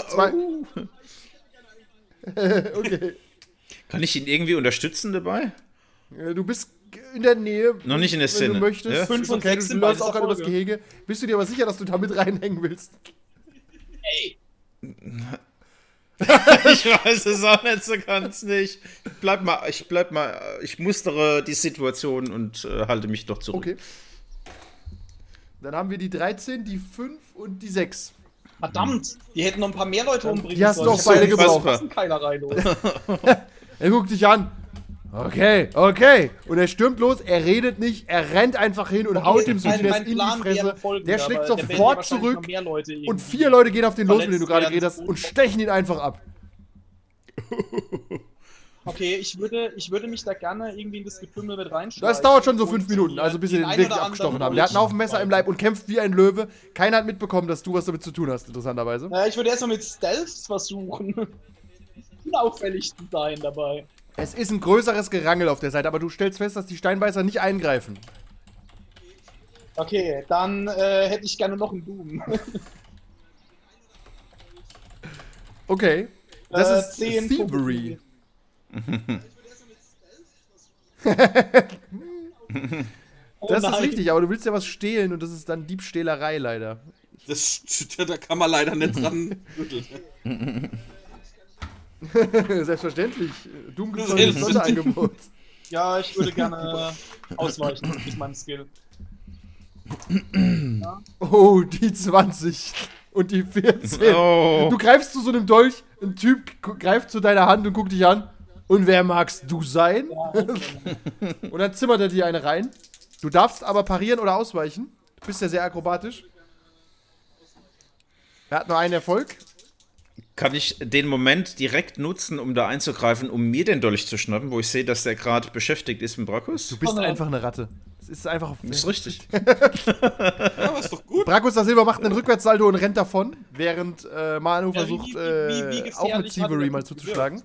Zwei. okay. Kann ich ihn irgendwie unterstützen dabei? Du bist in der Nähe. Noch nicht in der Wenn Szene. du möchtest. Ja? Fünf und okay, sechs du läufst auch gerade übers Folge. Gehege. Bist du dir aber sicher, dass du da mit reinhängen willst? Ey, Ich weiß es auch nicht so ganz nicht. Bleib mal, ich bleib mal, ich mustere die Situation und äh, halte mich doch zurück. Okay. Dann haben wir die 13, die 5 und die 6. verdammt, die hätten noch ein paar mehr Leute umbringen Die hast sollen. du auch Ich beide gebraucht. passen keiner rein, oder? Er guckt dich an. Okay, okay. Und er stürmt los, er redet nicht, er rennt einfach hin und haut dem mein in die Plan wäre Fresse. Der schlägt sofort zurück und vier Leute gehen auf den los, mit denen du gerade geredet hast, und stechen ihn einfach ab. Okay, ich würde, ich würde mich da gerne irgendwie in das Getümmel mit reinschlagen. Das dauert schon so fünf Minuten, also bis sie den wirklich abgestochen haben. Der hat einen Haufen Messer im Leib und kämpft wie ein Löwe. Keiner hat mitbekommen, dass du was damit zu tun hast, interessanterweise. Ja, ich würde erstmal mit Stealths versuchen. Unauffällig zu sein dabei. Es ist ein größeres Gerangel auf der Seite, aber du stellst fest, dass die Steinbeißer nicht eingreifen. Okay, dann äh, hätte ich gerne noch einen Doom. Okay. Das Äh, ist 10 Thievery. Oh Das ist nein. richtig, aber du willst ja was stehlen und das ist dann Diebstählerei leider. Das, da kann man leider nicht dran rütteln. Selbstverständlich. Das ein ist- Sonderangebot. Ja, ich würde gerne ausweichen mit meinem Skill. Oh, die 20 und die 14. Oh. Du greifst zu so einem Dolch, ein Typ greift zu deiner Hand und guckt dich an. Und wer magst du sein? und dann zimmert er dir eine rein. Du darfst aber parieren oder ausweichen. Du bist ja sehr akrobatisch. Er hat nur einen Erfolg. Kann ich den Moment direkt nutzen, um da einzugreifen, um mir den Dolch zu schnappen, wo ich sehe, dass der gerade beschäftigt ist mit Brakus? Du bist Oh einfach eine Ratte. Das ist einfach. Das ist richtig. Ja, ist doch gut. Brakus da Silber macht einen Rückwärtssalto und rennt davon, während äh, Manu Ja, versucht, wie- wie- wie äh, auch mit er Thievery mal gewirkt?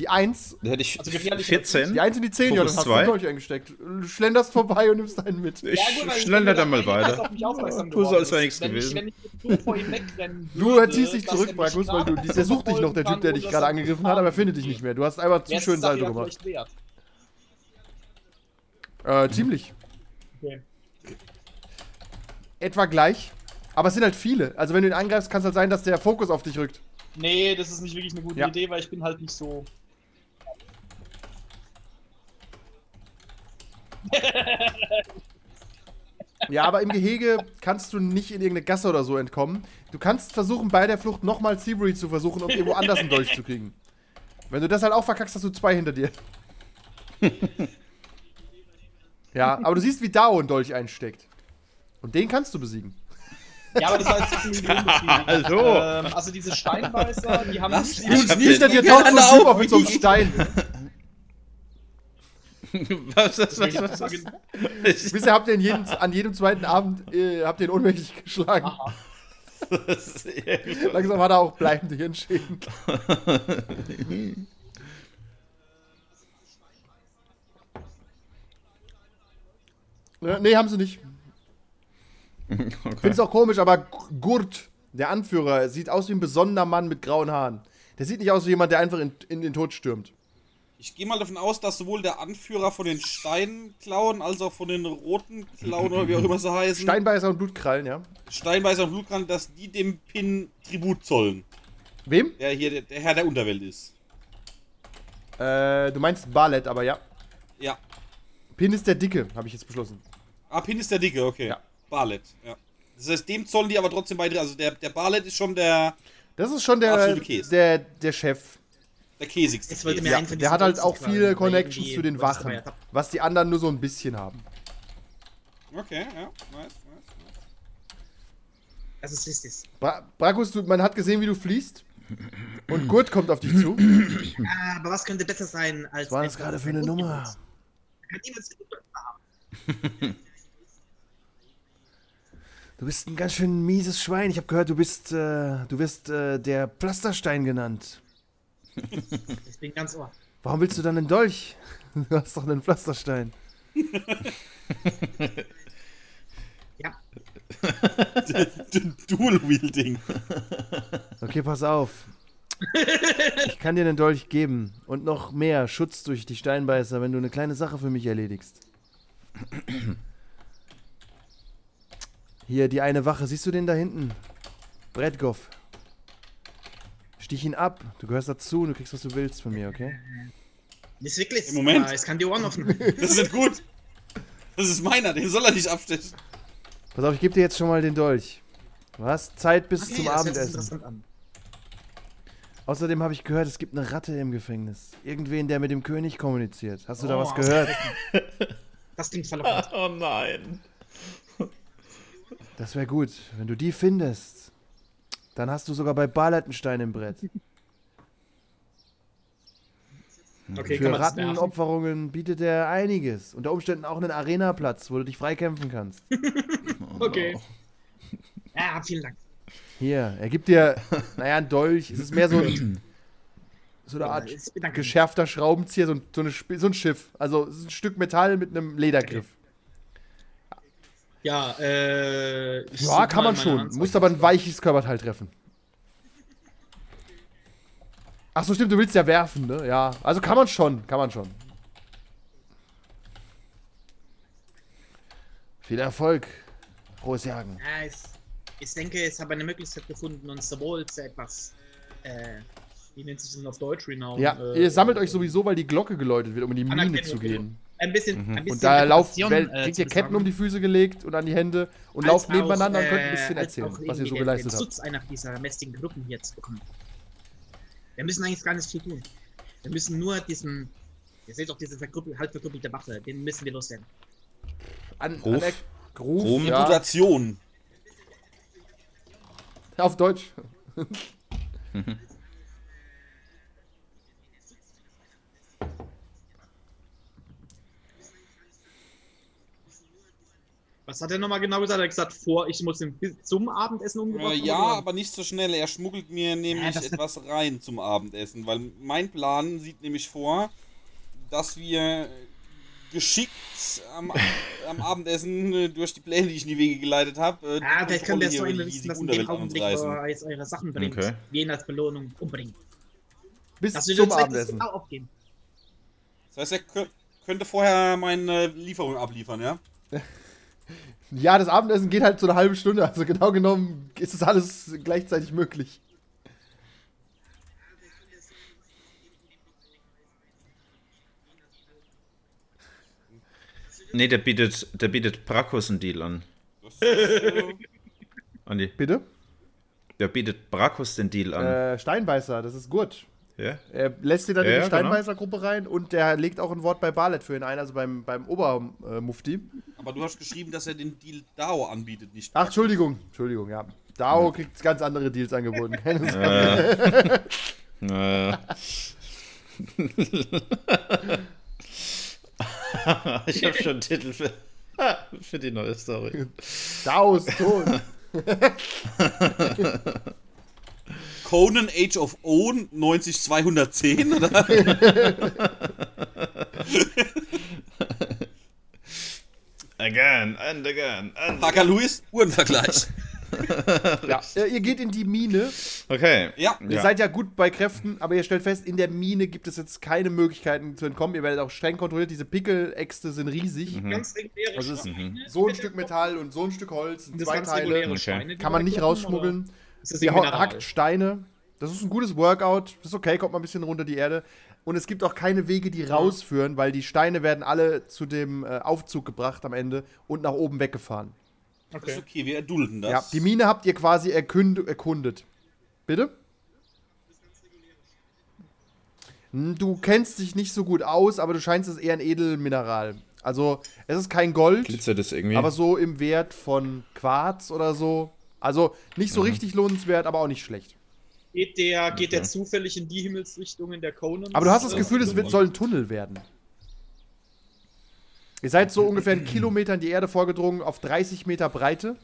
Die 1, Da hätte ich Also gefährlich- 14. die 1 und die 10, ja, dann Fokus hast du einen Dolch eingesteckt. Du schlenderst vorbei und nimmst einen mit. Ich Ja, schlender bin da mal weiter. auf mich aufmerksam Tu so, geworden als wäre ist. nichts wenn gewesen. Ich, wenn ich mit Doom vor ihm wegrennen Du erziehst dich zurück, Brakus, weil du, der sucht dich noch, der Typ, der dich gerade angegriffen hat, aber er findet dich nicht mehr. Du hast einfach zu schön Salto ja gemacht. Äh, ziemlich. Okay. Etwa gleich. Aber es sind halt viele. Also wenn du ihn angreifst, kann es halt sein, dass der Fokus auf dich rückt. Nee, das ist nicht wirklich eine gute Ja. Idee, weil ich bin halt nicht so. Ja, aber im Gehege kannst du nicht in irgendeine Gasse oder so entkommen. Du kannst versuchen, bei der Flucht nochmal Thievery zu versuchen, um irgendwo anders einen Dolch zu kriegen. Wenn du das halt auch verkackst, hast du zwei hinter dir. ja, aber du siehst, wie Dao einen Dolch einsteckt. Und den kannst du besiegen. Ja, aber das war jetzt ein bisschen unbefriedigend. Hallo. Ähm, also diese Steinbeißer, die haben Lass nicht. die uns hab nicht Hinter dir taucht so ein gegeneinander Typ auf mit so einem. Stein. was, was, was, was, was? Bisher habt ihr jeden, an jedem zweiten Abend äh, habt ihr ihn ohnmächtig geschlagen. Langsam hat er auch bleibende Hirnschäden. Ja, nee, haben sie nicht. Okay. Find's auch komisch, aber Gurt, der Anführer, sieht aus wie ein besonderer Mann mit grauen Haaren. Der sieht nicht aus wie jemand, der einfach in, in den Tod stürmt. Ich gehe mal davon aus, dass sowohl der Anführer von den Steinklauen als auch von den roten Klauen oder wie auch immer sie heißen, Steinbeißer und Blutkrallen, ja. Steinbeißer und Blutkran, dass die dem Pin Tribut zollen. Wem? Der hier der, der Herr der Unterwelt ist. Äh, du meinst Barlet, aber ja. Ja. Pin ist der Dicke, habe ich jetzt beschlossen. Ah, Pin ist der Dicke, okay. Ja. Barlet, ja. Das heißt, dem zollen die aber trotzdem weiter. Also der, der Barlet ist schon der. Das ist schon der, der, der Chef. Der Käsigste. Es mir Ja, der hat halt auch viele Connections zu den Wachen, was die anderen nur so ein bisschen haben. Okay, ja, nice, nice, nice. Das ist richtig. Bra Brakus, du, man hat gesehen, wie du fließt. Und Gurt kommt auf dich zu. Ah, aber was könnte besser sein als. Was war das gerade für eine Nummer? Kann niemand haben. Du bist ein ganz schön mieses Schwein. Ich habe gehört, du bist, äh, du wirst äh, der Pflasterstein genannt. Ich bin ganz ohr. Warum willst du dann einen Dolch? Du hast doch einen Pflasterstein. Ja. Dual-Wielding. Okay, pass auf. Ich kann dir einen Dolch geben und noch mehr Schutz durch die Steinbeißer, wenn du eine kleine Sache für mich erledigst. Hier, die eine Wache. Siehst du den da hinten? Bredgoff. Stich ihn ab. Du gehörst dazu und du kriegst, was du willst von mir, okay? Nicht wirklich. Im Moment. Es kann die Ohren offen. Das ist nicht gut. Das ist meiner, den soll er nicht abstechen. Pass auf, ich gebe dir jetzt schon mal den Dolch. Du hast Zeit bis Okay, zum das hört sich Abendessen. Außerdem habe ich gehört, es gibt eine Ratte im Gefängnis. Irgendwen, der mit dem König kommuniziert. Hast du da Oh, was gehört? Das klingt verlockend. Oh nein. Das wäre gut. Wenn du die findest, dann hast du sogar bei Barlettenstein im Brett. Okay, Für? Rattenopferungen bietet er einiges. Unter Umständen auch einen Arenaplatz, wo du dich freikämpfen kannst. Okay. Ja, vielen Dank. Hier, er gibt dir, naja, ein Dolch. Es ist mehr so, ein, so eine Art geschärfter Schraubenzieher, so ein, so, eine, so ein Schiff. Also es ist ein Stück Metall mit einem Ledergriff. Ja, äh. Ja, kann man schon. Anzeige. Musst aber ein weiches Körperteil treffen. Ach so, stimmt, du willst ja werfen, ne? Ja. Also kann man schon, kann man schon. Viel Erfolg. Frohes Jagen. Ja, ich, denke, ich habe eine Möglichkeit gefunden, uns sowohl zu etwas. Äh, wie nennt sich das denn auf Deutsch genau? Ja, äh, ihr sammelt euch sowieso, weil die Glocke geläutet wird, um in die Mine zu gehen. Ein bisschen. Ein bisschen Mhm. Und da lauft, äh, kriegt ihr Ketten um die. Füße gelegt und an die Hände und lauft nebeneinander und könnt ein äh, bisschen als erzählen, was ihr so geleistet habt. Schutz einer dieser mächtigen Gruppen hier zu bekommen. Wir müssen eigentlich gar nicht viel tun. Wir müssen nur diesen. Ihr seht doch diese verkrüppel, halb verkrüppelte Wache, den müssen wir loswerden. An, Ruf. An der, Ruf, Rum. ja, Reputation. auf Deutsch. Was hat er nochmal genau gesagt? Er hat gesagt, vor, ich muss ihn bis zum Abendessen umgebracht Äh, ja, oder? aber nicht so schnell. Er schmuggelt mir nämlich das- etwas rein zum Abendessen, weil mein Plan sieht nämlich vor, dass wir geschickt am, am Abendessen äh, durch die Pläne, die ich in die Wege geleitet habe, äh, Ja, vielleicht können wir es so wissen, dass in dem Augenblick, wo er jetzt eure Sachen bringt, Okay. wir ihn als Belohnung umbringen. Bis Das würde zum Abendessen. auch aufgehen. Das heißt, er kö- könnte vorher meine Lieferung abliefern, ja? Ja, das Abendessen geht halt so eine halbe Stunde. Also genau genommen ist das alles gleichzeitig möglich. Nee, der bietet, der bietet Brakkus einen Deal an. Andi, Bitte? der bietet Brakkus den Deal an. Äh, Steinbeißer, das ist gut. Ja? Er lässt dir dann Ja, in ja, die genau. Steinbeißer-Gruppe rein und der legt auch ein Wort bei Barlet für ihn ein, also beim, beim Obermufti. aber du hast geschrieben, dass er den Deal DAO anbietet, nicht. Ach, Entschuldigung, Entschuldigung, ja. Dao kriegt ganz andere Deals angeboten. Keine Sorge. Äh. Äh. ich habe schon einen Titel für, für die neue Story. Dao ist tot. Conan Age of Own 90210 oder? Again and again and Parker Lewis, Uhrenvergleich. ja. Äh, Ihr geht in die Mine. Okay. Ja. Ihr seid ja gut bei Kräften, aber ihr stellt fest, in der Mine gibt es jetzt keine Möglichkeiten zu entkommen. Ihr werdet auch streng kontrolliert. Diese Pickeläxte sind riesig. Ganz reguläre ist Schweine. So ein Stück Metall und so ein Stück Holz, Das zwei ganz Teile. Okay. Kann man nicht rausschmuggeln. oder Mineral? hackt Steine. Das ist ein gutes Workout. Das ist okay, kommt mal ein bisschen runter die Erde. Und es gibt auch keine Wege, die rausführen, weil die Steine werden alle zu dem äh, Aufzug gebracht am Ende und nach oben weggefahren. Das ist Okay. okay, wir erdulden das. Ja, die Mine habt ihr quasi erkundet. Bitte? Hm, Du kennst dich nicht so gut aus, aber du scheinst es eher ein Edelmineral. Also, es ist kein Gold, Glitzert das irgendwie? aber so im Wert von Quarz oder so. Also, nicht so richtig lohnenswert, aber auch nicht schlecht. Geht der, geht der zufällig in die Himmelsrichtung in der Conan? Aber du hast das äh, Gefühl, es wird, soll ein Tunnel werden. Ihr seid so ungefähr einen Kilometer in die Erde vorgedrungen, auf 30 Meter Breite.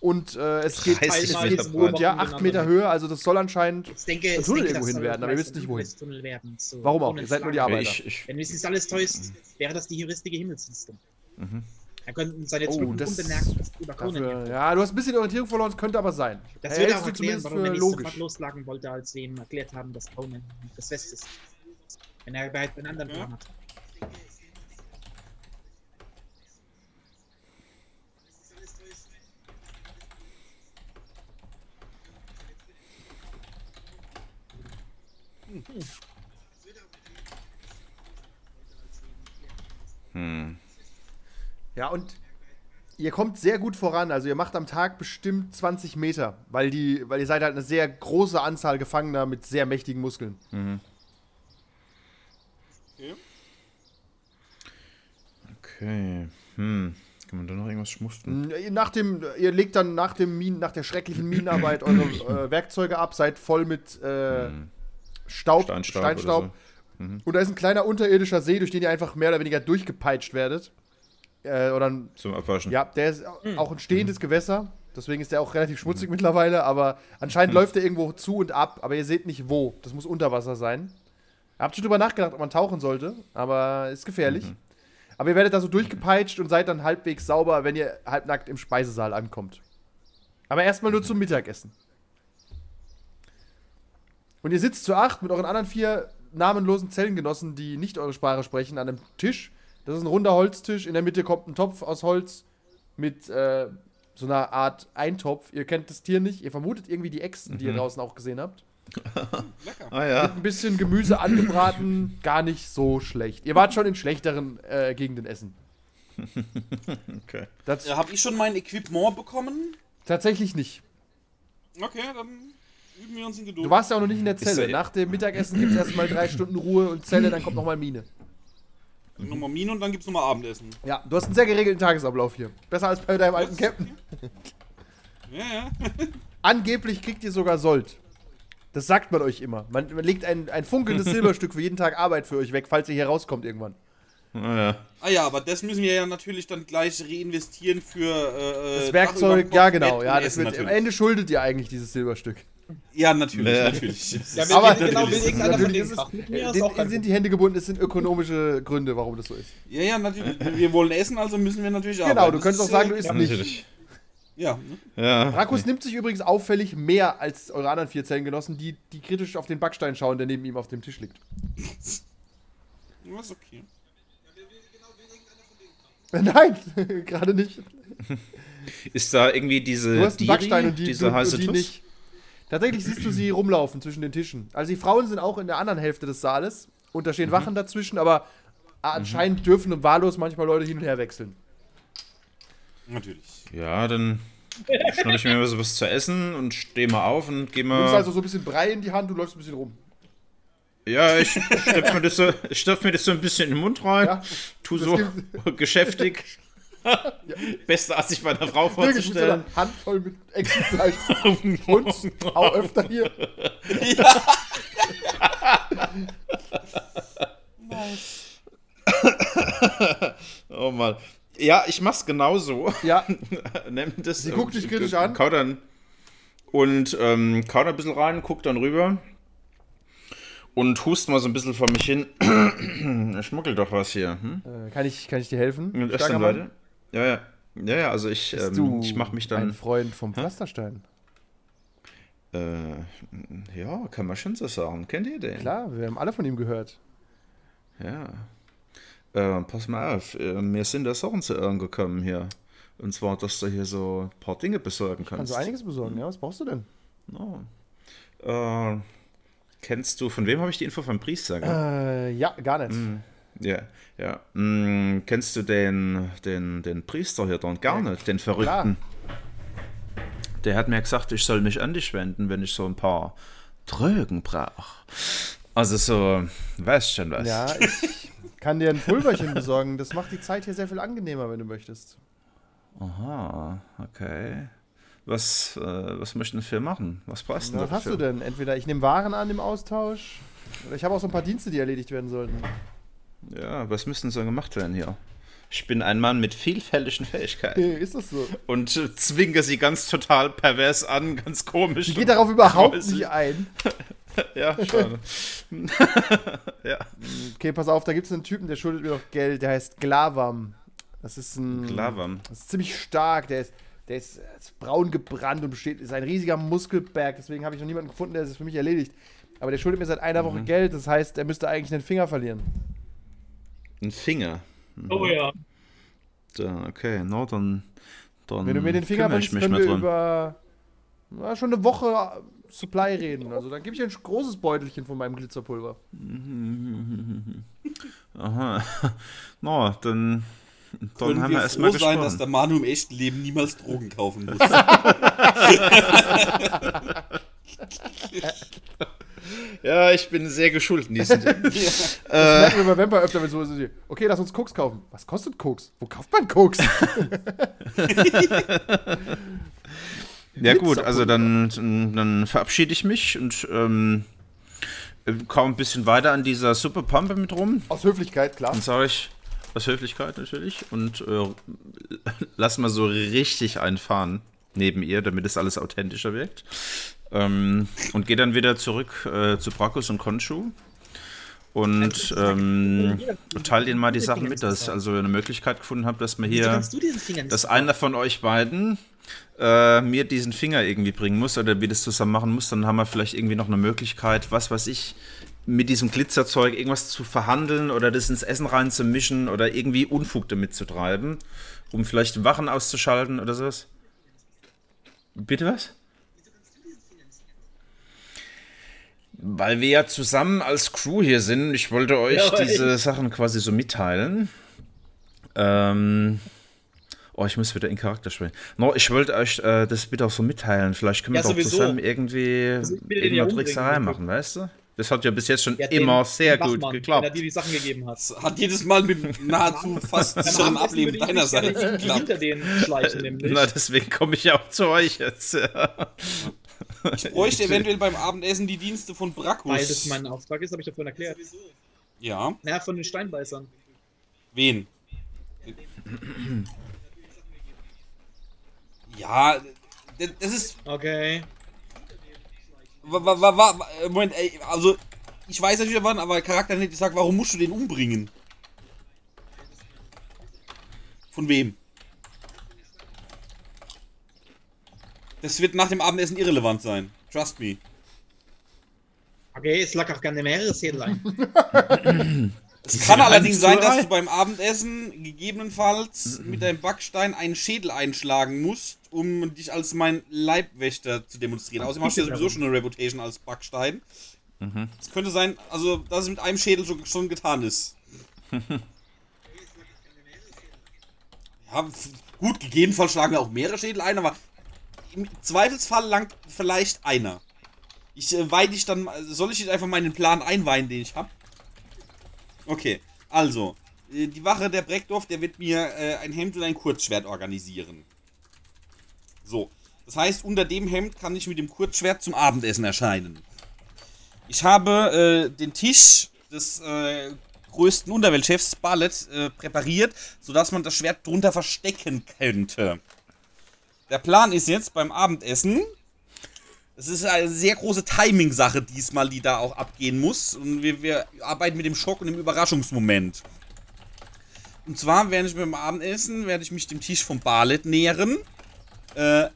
Und äh, es geht, 30 es Meter geht und ja, 8 Meter Höhe, also das soll anscheinend. Ich denke, Ein ich Tunnel denke, irgendwo das hin soll werden, aber ihr wisst nicht, wohin. werden. So Warum auch? Ihr seid nur die. Arbeiter. ich, ich, Wenn es nicht alles täuscht, wäre das die heuristische Himmelsrichtung. Er könnte seine Oh, Truppen das- unbemerkt über Conan Dafür, ja, du hast ein bisschen Orientierung verloren, könnte aber sein. Das Äh, hältst auch erklären, zumindest warum er nicht logisch. sofort loslagen wollte, als wir ihm erklärt haben, dass Conan das West ist. Wenn er bereits einen anderen Ja. Plan hat. hm. Ja, und ihr kommt sehr gut voran. Also ihr macht am Tag bestimmt 20 Meter, weil, die, weil ihr seid halt eine sehr große Anzahl Gefangener mit sehr mächtigen Muskeln. Okay. Okay. Hm. Kann man da noch irgendwas schmuften? Nach dem, ihr legt dann nach, dem Minen, nach der schrecklichen Minenarbeit eure äh, Werkzeuge ab, seid voll mit äh, Staub, Steinstaub Steinstaub. oder Und da ist ein kleiner unterirdischer See, durch den ihr einfach mehr oder weniger durchgepeitscht werdet. Äh, oder ein, Zum Abwaschen. ja, der ist auch ein stehendes Gewässer. Deswegen ist der auch relativ schmutzig mittlerweile, aber anscheinend läuft der irgendwo zu und ab, aber ihr seht nicht wo. Das muss unter Wasser sein. Ihr habt schon drüber nachgedacht, ob man tauchen sollte, aber ist gefährlich. Aber ihr werdet da so durchgepeitscht und seid dann halbwegs sauber, wenn ihr halbnackt im Speisesaal ankommt. Aber erstmal nur zum Mittagessen. Und ihr sitzt zu acht mit euren anderen vier namenlosen Zellengenossen, die nicht eure Sprache sprechen, an einem Tisch. Das ist ein runder Holztisch. In der Mitte kommt ein Topf aus Holz mit äh, so einer Art Eintopf. Ihr kennt das Tier nicht. Ihr vermutet irgendwie die Echsen, die ihr draußen auch gesehen habt. Lecker. Ah ja. Ein bisschen Gemüse angebraten, gar nicht so schlecht. Ihr wart schon in schlechteren äh, Gegenden essen. Okay. Das Äh, Hab ich schon mein Equipment bekommen? tatsächlich nicht. Okay, dann üben wir uns in Geduld. Du warst ja auch noch nicht in der Zelle. ja- Nach dem Mittagessen gibt es erstmal drei Stunden Ruhe und Zelle, dann kommt nochmal Mine. Nochmal Mine und dann gibt's nochmal Abendessen. Ja, du hast einen sehr geregelten Tagesablauf hier. Besser als bei deinem alten Captain. Ja, ja. Angeblich kriegt ihr sogar Sold. Das sagt man euch immer. Man, man legt ein, ein funkelndes Silberstück für jeden Tag Arbeit für euch weg, falls ihr hier rauskommt irgendwann. Ah ja. Ah ja, aber das müssen wir ja natürlich dann gleich reinvestieren für äh, Das Dach Werkzeug, ja genau. Ja, das wird, am. Ende schuldet ihr eigentlich dieses Silberstück. Ja, natürlich, Nee. natürlich. Ja, Aber- aber genau, will Natürlich. irgendeiner von Natürlich denen ist Tag mit mir? es, Ist auch den, sind die Hände gebunden, es sind ökonomische Gründe, warum das so ist. ja, ja, natürlich. Wir wollen essen, also müssen wir natürlich Genau, arbeiten. du Das könntest auch ist, sagen, äh, du isst Ja, nicht. natürlich. Ja, ne? Ja. Rakus nimmt sich übrigens auffällig mehr als eure anderen vier Zellengenossen, die, die kritisch auf den Backstein schauen, der neben ihm auf dem Tisch liegt. Ja, ist okay. Nein, gerade nicht. Ist da irgendwie diese Du hast einen Diri, Backstein und die, diese du, heiße und die Tuss? nicht. Tatsächlich siehst du sie rumlaufen zwischen den Tischen. Also die Frauen sind auch in der anderen Hälfte des Saales und da stehen Wachen dazwischen, aber anscheinend dürfen wahllos manchmal Leute hin und her wechseln. Natürlich. Ja, dann schnapp ich mir was, was zu essen und stehe mal auf und gehe Du mal. nimmst also so ein bisschen Brei in die Hand, du läufst ein bisschen rum. ja, ich stopf mir, das so, stopf mir das so ein bisschen in den Mund rein, Ja, tu so gibt- geschäftig. Beste, als ich bei einer Frau Wirklich mit so einer vorzustellen. Handvoll mit Echsenfleisch. und auch öfter hier. Oh Mann. Ja, ich mach's genauso. Ja, Nimm das, Sie guckt dich kritisch an. Kau dann. Und ähm, kau da ein bisschen rein, guck dann rüber. Und hust mal so ein bisschen vor mich hin. schmuggel doch was hier. Hm? äh, kann, ich, kann ich dir helfen? Starker Mann? weiter. Ja, ja. Ja, ja, also ich, ähm, ich mach mich ein dann. Freund vom Pflasterstein? Äh, ja, kann man schon so sagen. Kennt ihr den? Klar, wir haben alle von ihm gehört. Ja. Äh, pass mal auf, äh, wir sind der Sachen zu Ohren gekommen hier. Und zwar, dass du hier so ein paar Dinge besorgen kannst. Kannst du einiges besorgen, ja? Was brauchst du denn? Ja. Äh, kennst du, von wem habe ich die Info vom Priester? Äh, ja, gar nicht. Ja, ja. Mm, kennst du den, den, den Priester hier dann gar Ja, nicht, den Verrückten? Der hat mir gesagt, ich soll mich an dich wenden, wenn ich so ein paar Drogen brauche. Also so, weißt schon was. Ja, ich kann dir ein Pulverchen besorgen. Das macht die Zeit hier sehr viel angenehmer, wenn du möchtest. Aha, okay. Was, äh, was möchten wir machen? Was brauchst du Was hast du denn? Entweder ich nehme Waren an im Austausch, oder ich habe auch so ein paar Dienste, die erledigt werden sollten. Ja, was müssen so gemacht werden hier? Ich bin ein Mann mit vielfältigen Fähigkeiten ist das so? und äh, zwinge sie ganz total pervers an, ganz komisch. Die geht darauf überhaupt Gruselig. nicht ein. Ja, schade. ja. Okay, pass auf, da gibt es einen Typen, der schuldet mir noch Geld, der heißt Glavam. Das ist ein. Glavam. Das ist ziemlich stark, der ist, der ist, ist braun gebrannt und besteht, ist ein riesiger Muskelberg, deswegen habe ich noch niemanden gefunden, der es für mich erledigt. Aber der schuldet mir seit einer Mhm. Woche Geld, das heißt, er müsste eigentlich den Finger verlieren. Ein Finger. Oh ja. Da, okay, no, dann, dann Wenn du mir den Finger bringst, können wir drum. über na, schon eine Woche Supply reden. Also dann gebe ich dir ein großes Beutelchen von meinem Glitzerpulver. Aha. No, dann, dann Können haben wir wir erstmal froh sein, dass der Manu im echten Leben niemals Drogen kaufen muss. Ja, ich bin sehr geschult in diesem Ding. Das merken wir bei Vampire öfter, wenn so ist. Okay, lass uns Koks kaufen. Was kostet Koks? Wo kauft man Koks? Ja gut, also dann, dann verabschiede ich mich und ähm, komme ein bisschen weiter an dieser Superpumpe mit rum. Aus Höflichkeit, klar. Dann sage ich, aus Höflichkeit natürlich, und äh, lass mal so richtig einfahren neben ihr, damit es alles authentischer wirkt. Ähm, und gehe dann wieder zurück äh, zu Brakus und Konshu und ähm, teile ihnen mal die Sachen mit, dass ich also eine Möglichkeit gefunden habe, dass Wieso hier dass einer von euch beiden äh, mir diesen Finger irgendwie bringen muss oder wir das zusammen machen muss, dann haben wir vielleicht irgendwie noch eine Möglichkeit, was weiß ich, mit diesem Glitzerzeug irgendwas zu verhandeln oder das ins Essen reinzumischen oder irgendwie Unfug damit zu treiben, um vielleicht Wachen auszuschalten oder sowas. Bitte was? Weil wir ja zusammen als Crew hier sind, ich wollte euch Ja, diese Sachen quasi so mitteilen. Ähm, oh, ich muss wieder in Charakter sprechen. No, ich wollte euch äh, das bitte auch so mitteilen. Vielleicht können wir Ja, doch sowieso. zusammen irgendwie Also ich den irgendeine Trickserei machen, weißt du? Das hat ja bis jetzt schon Ja, den immer sehr Wachmann, gut Wenn er geklappt. dir die Sachen gegeben hat. Hat jedes Mal mit nahezu fast sicherem Ableben würde ich deiner nicht gerne Seite irgendwie geklappt. hinter denen schleichen, nämlich. Na, deswegen komme ich ja auch zu euch jetzt. Ich bräuchte eventuell beim Abendessen die Dienste von Brakus. Weil das mein Auftrag ist, habe ich davon erklärt. Ja, Naja, von den Steinbeißern. wen? Ja, das ist. Okay. Wa, wa, wa, wa, Moment, ey, also. Ich weiß natürlich wann, aber Charakter hat nicht gesagt, warum musst du den umbringen? Von wem? Das wird nach dem Abendessen irrelevant sein. Trust me. Okay, es lag auch gerne mehrere Schädel ein. Es kann allerdings sein, dass du beim Abendessen gegebenenfalls mit deinem Backstein einen Schädel einschlagen musst, um dich als mein Leibwächter zu demonstrieren. Außerdem hast du ja sowieso schon eine Reputation als Backstein. Es könnte sein, also, dass es mit einem Schädel schon, schon getan ist. ja, gut, gegebenenfalls schlagen wir auch mehrere Schädel ein, aber im Zweifelsfall langt vielleicht einer. Ich äh, weih dich dann, soll ich dich einfach mal in den Plan einweihen, den ich habe? Okay, also, äh, die Wache der Breckdorf, der wird mir äh, ein Hemd und ein Kurzschwert organisieren. So, das heißt, unter dem Hemd kann ich mit dem Kurzschwert zum Abendessen erscheinen. Ich habe äh, den Tisch des äh, größten Unterweltchefs Barlet äh, präpariert, sodass man das Schwert drunter verstecken könnte. Der Plan ist jetzt beim Abendessen. Es ist eine sehr große Timing-Sache diesmal, die da auch abgehen muss. Und wir, wir arbeiten mit dem Schock und dem Überraschungsmoment. Und zwar werde ich beim Abendessen, werde ich mich dem Tisch vom Barlet nähern. Äh,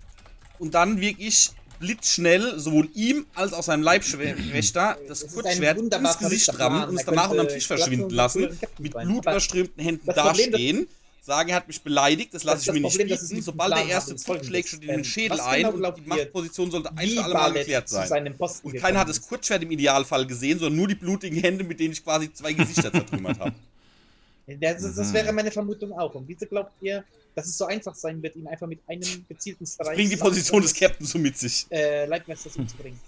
und dann wirklich blitzschnell sowohl ihm als auch seinem Leibwächter das Das Kurzschwert ins Gesicht rammen und es Da danach unterm Tisch verschwinden lassen, mit blutüberströmten Händen Das Problem, dastehen, sagen, er hat mich beleidigt, das lasse ich mir nicht Problem, bieten. Sobald der erste Zug schlägt, schon in den folgendes. Schädel ein genau die Machtposition sollte ein für alle Mal Barlet geklärt sein. Und keiner hat das Kurzschwert im Idealfall gesehen, sondern nur die blutigen Hände, mit denen ich quasi zwei Gesichter zertrümmert habe. Das, das Mhm. wäre meine Vermutung auch. Und wieso glaubt ihr, dass es so einfach sein wird, ihn einfach mit einem gezielten Streich Bringt die Position des Captains so mit sich. äh, Leibmesters umzubringen?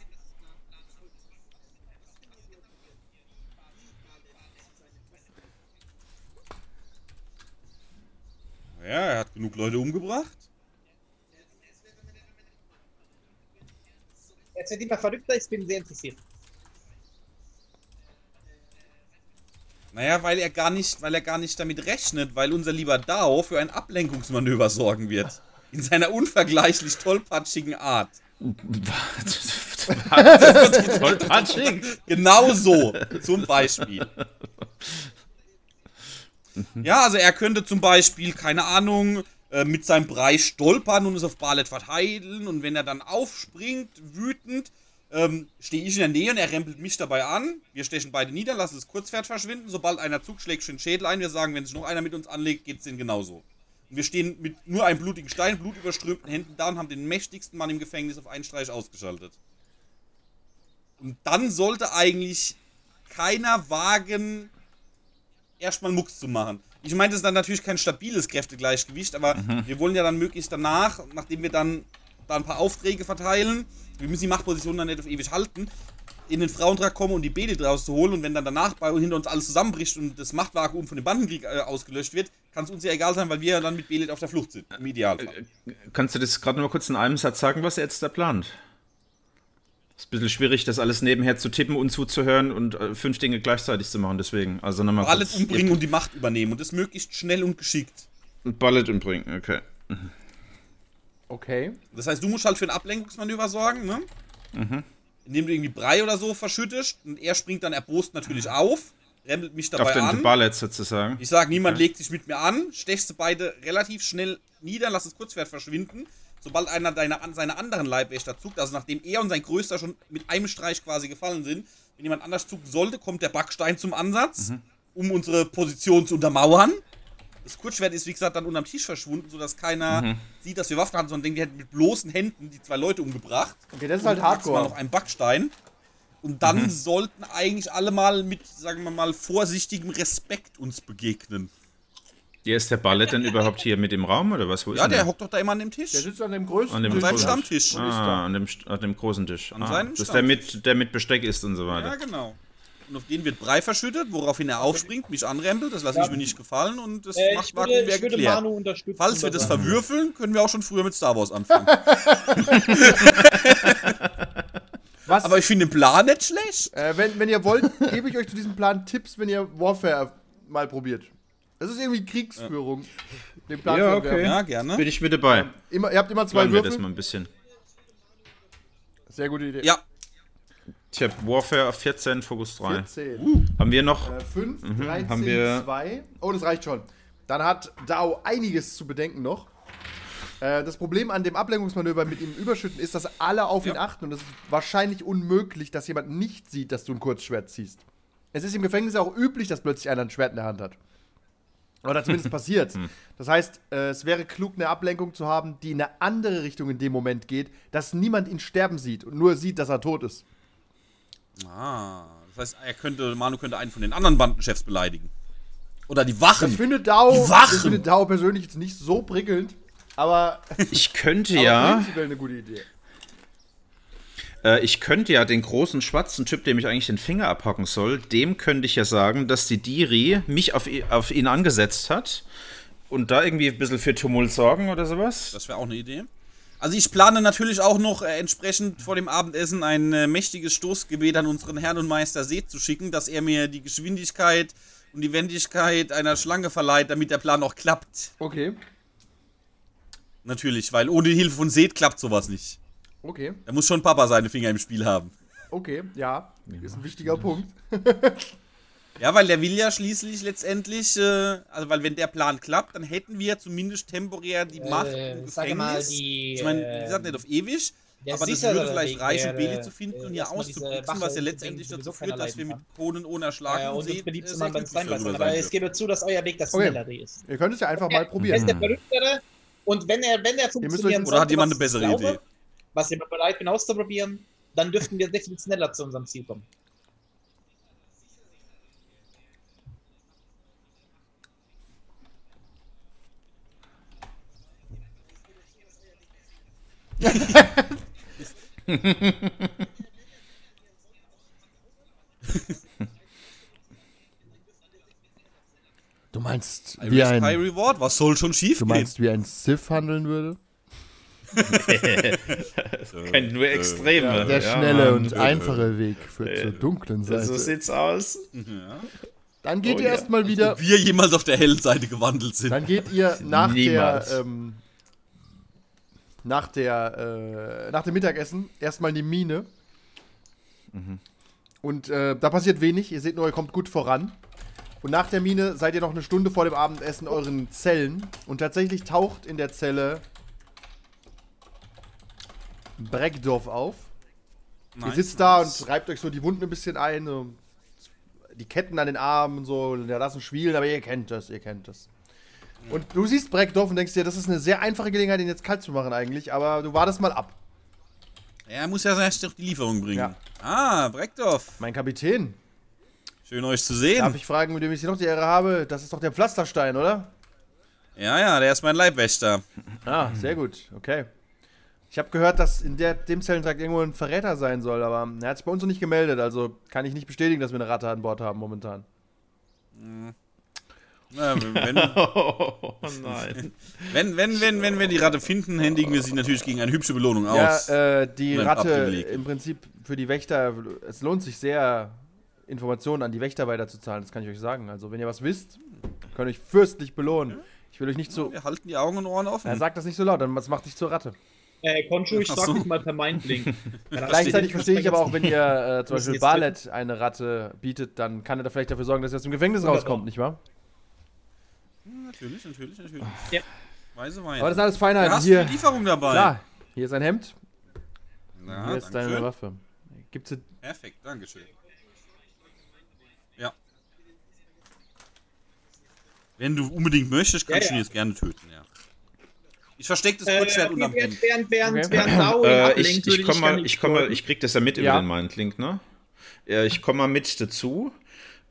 Genug Leute umgebracht. Jetzt wird immer verrückter, ich bin sehr interessiert. Naja, weil er gar nicht, weil er gar nicht damit rechnet, weil unser lieber Dao für ein Ablenkungsmanöver sorgen wird. In seiner unvergleichlich tollpatschigen Art. Tollpatschig. Genau so, zum Beispiel. Ja, also er könnte zum Beispiel, keine Ahnung, äh, mit seinem Brei stolpern und es auf Barlet verteilen und wenn er dann aufspringt, wütend, ähm, stehe ich in der Nähe und er rempelt mich dabei an. Wir stechen beide nieder, lassen das Kurzpferd verschwinden. Sobald einer zuschlägt, schön Schädel ein. Wir sagen, wenn sich noch einer mit uns anlegt, geht's denen genauso. Und wir stehen mit nur einem blutigen Stein, blutüberströmten Händen da und haben den mächtigsten Mann im Gefängnis auf einen Streich ausgeschaltet. Und dann sollte eigentlich keiner wagen, erstmal Mucks zu machen. Ich meine, das ist dann natürlich kein stabiles Kräftegleichgewicht, aber wir wollen ja dann möglichst danach, nachdem wir dann da ein paar Aufträge verteilen, wir müssen die Machtposition dann nicht auf ewig halten, in den Frauentrag kommen und die Beete draus zu holen und wenn dann danach bei hinter uns alles zusammenbricht und das Machtvakuum von dem Bandenkrieg äh, ausgelöscht wird, kann es uns ja egal sein, weil wir ja dann mit Belet auf der Flucht sind, im Idealfall. Kannst du das gerade noch mal kurz in einem Satz sagen, was er jetzt da plant? Ist ein bisschen schwierig, das alles nebenher zu tippen und zuzuhören und äh, fünf Dinge gleichzeitig zu machen, deswegen. Also nochmal Alles umbringen und die Macht übernehmen und das möglichst schnell und geschickt. Und Ballett umbringen, okay. Okay. Das heißt, du musst halt für ein Ablenkungsmanöver sorgen, ne? Indem du irgendwie Brei oder so verschüttest und er springt dann erbost natürlich auf, rempelt mich dabei Auf den an. Ballett sozusagen. Ich sag, niemand legt sich mit mir an, stechst du beide relativ schnell nieder, lass das Kurzschwert verschwinden. Sobald einer deiner, an- seine anderen Leibwächter zuckt, also nachdem er und sein Größter schon mit einem Streich quasi gefallen sind, wenn jemand anders zucken sollte, kommt der Backstein zum Ansatz, um unsere Position zu untermauern. Das Kurzschwert ist, wie gesagt, dann unterm Tisch verschwunden, sodass keiner sieht, dass wir Waffen haben, sondern denkt, wir hätten mit bloßen Händen die zwei Leute umgebracht. Okay, das ist halt Und maximal noch Hardcore. ein Backstein. Und dann sollten eigentlich alle mal mit, sagen wir mal, vorsichtigem Respekt uns begegnen. Ja, ist der Ballett denn überhaupt hier mit im Raum oder was? Wo Ja, ist der denn hockt doch da immer an dem Tisch. Der sitzt an dem größten An dem Tisch. seinem Stammtisch. Ah, an dem, an dem großen Tisch. An ah, seinem das ist der Stammtisch. mit, der mit Besteck ist und so Ja, weiter. genau. Und auf den wird Brei verschüttet, woraufhin er aufspringt, mich anrempelt. Das lasse ich mir nicht gefallen und das Äh, macht würde. Manu unterstützen. Falls wir das er- verwürfeln, können wir auch schon früher mit Star Wars anfangen. Was? Aber ich finde den Plan nicht schlecht. Äh, wenn, wenn ihr wollt, gebe ich euch zu diesem Plan Tipps, wenn ihr Warfare mal probiert. Das ist irgendwie Kriegsführung. Den Plan Ja, okay. Ja, gerne. Bin ich mit dabei. Immer, ihr habt immer zwei Planen wir das Würfel. mal ein bisschen. Sehr gute Idee. Ja, Ich habe Warfare auf 14, Fokus 3. 14. Haben wir noch? Äh, 5, 13, haben wir- 2. Oh, das reicht schon. Dann hat Dao einiges zu bedenken noch. Äh, das Problem an dem Ablenkungsmanöver mit ihm überschütten ist, dass alle auf ihn achten und es ist wahrscheinlich unmöglich, dass jemand nicht sieht, dass du ein Kurzschwert ziehst. Es ist im Gefängnis auch üblich, dass plötzlich einer ein Schwert in der Hand hat. Oder zumindest passiert. Das heißt, äh, es wäre klug, eine Ablenkung zu haben, die in eine andere Richtung in dem Moment geht, dass niemand ihn sterben sieht und nur sieht, dass er tot ist. Ah, das heißt, er könnte, Manu könnte einen von den anderen Bandenchefs beleidigen. Oder die Wachen. findet Dao, Die Wachen! das findet Dao persönlich jetzt nicht so prickelnd, aber Ich könnte Aber ja, prinzipiell eine gute Idee. Äh, ich könnte ja den großen schwarzen Typ, dem ich eigentlich den Finger abhacken soll, dem könnte ich ja sagen, dass die Diri mich auf, auf ihn angesetzt hat und da irgendwie ein bisschen für Tumult sorgen oder sowas. Das wäre auch eine Idee. Also ich plane natürlich auch noch äh, entsprechend vor dem Abendessen ein äh, mächtiges Stoßgebet an unseren Herrn und Meister Seth zu schicken, dass er mir die Geschwindigkeit und die Wendigkeit einer Schlange verleiht, damit der Plan auch klappt. Okay, Natürlich, weil ohne die Hilfe von Seth klappt sowas nicht. Okay, Da muss schon Papa seine Finger im Spiel haben. okay, ja. Ist ein wichtiger Punkt. Ja, weil der will ja schließlich letztendlich, äh, also weil wenn der Plan klappt, dann hätten wir zumindest temporär die Macht Äh, im sage mal, Gefängnis. die, ich meine, wie äh, gesagt, nicht auf ewig, der aber das würde vielleicht Weg reichen, Beli zu finden äh, und hier Wache was ja letztendlich dazu führt, dass wir mit Kronen ohne Erschlagen Äh, und Seht, beliebt äh, zu sehr machen beim Steinbeißen. Aber es gebe zu, dass euer Weg das Okay. schnellere ist. Ihr könnt es ja einfach mal Er ist probieren. der Verrücktere. Und wenn er, wenn er funktionieren Oder hat jemand eine bessere glaube, Idee? Was ich bereit bin auszuprobieren, dann dürften wir sehr viel schneller zu unserem Ziel kommen. Du meinst, wie Risk, High ein, Reward, was soll schon schief du meinst, wie ein Sith handeln würde? Kennt nur Extreme. Der Ja, schnelle Mann. und einfache Weg führt zur dunklen So Seite. sieht's aus. Dann geht Oh ihr ja. erstmal wieder. Wir jemals auf der hellen Seite gewandelt sind. Dann geht ihr nach Niemals. der ähm, nach der äh, nach dem Mittagessen erstmal in die Mine. Und äh, da passiert wenig. Ihr seht nur, ihr kommt gut voran. Und nach der Mine seid ihr noch eine Stunde vor dem Abendessen in euren Zellen. Und tatsächlich taucht in der Zelle Breckdorf auf. ihr Nice, sitzt da nice. und reibt euch so die Wunden ein bisschen ein. So die Ketten an den Armen und so, der lassen schwielen, aber ihr kennt das, ihr kennt das. Und du siehst Breckdorf und denkst dir, das ist eine sehr einfache Gelegenheit, ihn jetzt kalt zu machen eigentlich, aber du wartest mal ab. Er muss ja erst noch die Lieferung bringen. Ja. Ah, Breckdorf. Mein Kapitän, Schön euch zu sehen. darf ich fragen, mit dem ich hier noch die Ehre habe? Das ist doch der Pflasterstein, oder? Ja, ja, der ist mein Leibwächter. Ah, sehr gut, okay. Ich habe gehört, dass in der, dem Zellentrakt irgendwo ein Verräter sein soll, aber er hat sich bei uns noch nicht gemeldet, also kann ich nicht bestätigen, dass wir eine Ratte an Bord haben momentan. Ja, wenn, Oh nein. wenn, wenn, wenn, wenn wir die Ratte finden, händigen wir sie natürlich gegen eine hübsche Belohnung Ja, aus. äh, die Ratte abgelegt. im Prinzip für die Wächter, es lohnt sich sehr, Informationen an die Wächter weiterzuzahlen, das kann ich euch sagen. Also, wenn ihr was wisst, könnt ihr euch fürstlich belohnen. Ich will euch nicht so. wir halten die Augen und Ohren offen. Er sagt das nicht so laut, dann das macht dich zur Ratte. Äh, Koncho, ich sag so. dich mal per Mindlink. Gleichzeitig verstehe ich aber auch, wenn ihr äh, zum Beispiel Barlet eine Ratte bietet, dann kann er da vielleicht dafür sorgen, dass er aus dem Gefängnis rauskommt, nicht wahr? Natürlich, natürlich, natürlich. Ja. Weise Wein. Aber das sind alles Da Feinheiten. hast du Hier, die Lieferung dabei. klar, hier ist ein Hemd, Ja, hier ist deine dankeschön. Waffe. Gibt's sie Perfekt, dankeschön. Ja. Wenn du unbedingt möchtest, kannst Ja, du ihn ja. jetzt gerne töten, ja. Ich verstecke das Äh, Kurzschwert okay, unterm Hemd. während, während, während, Okay. während Daul Äh, ablenkt, ich, ich komm mal, gerne ich komm mal, ich krieg das ja mit Ja. über den Mindlink, ne? Ja, ich komme mal mit dazu.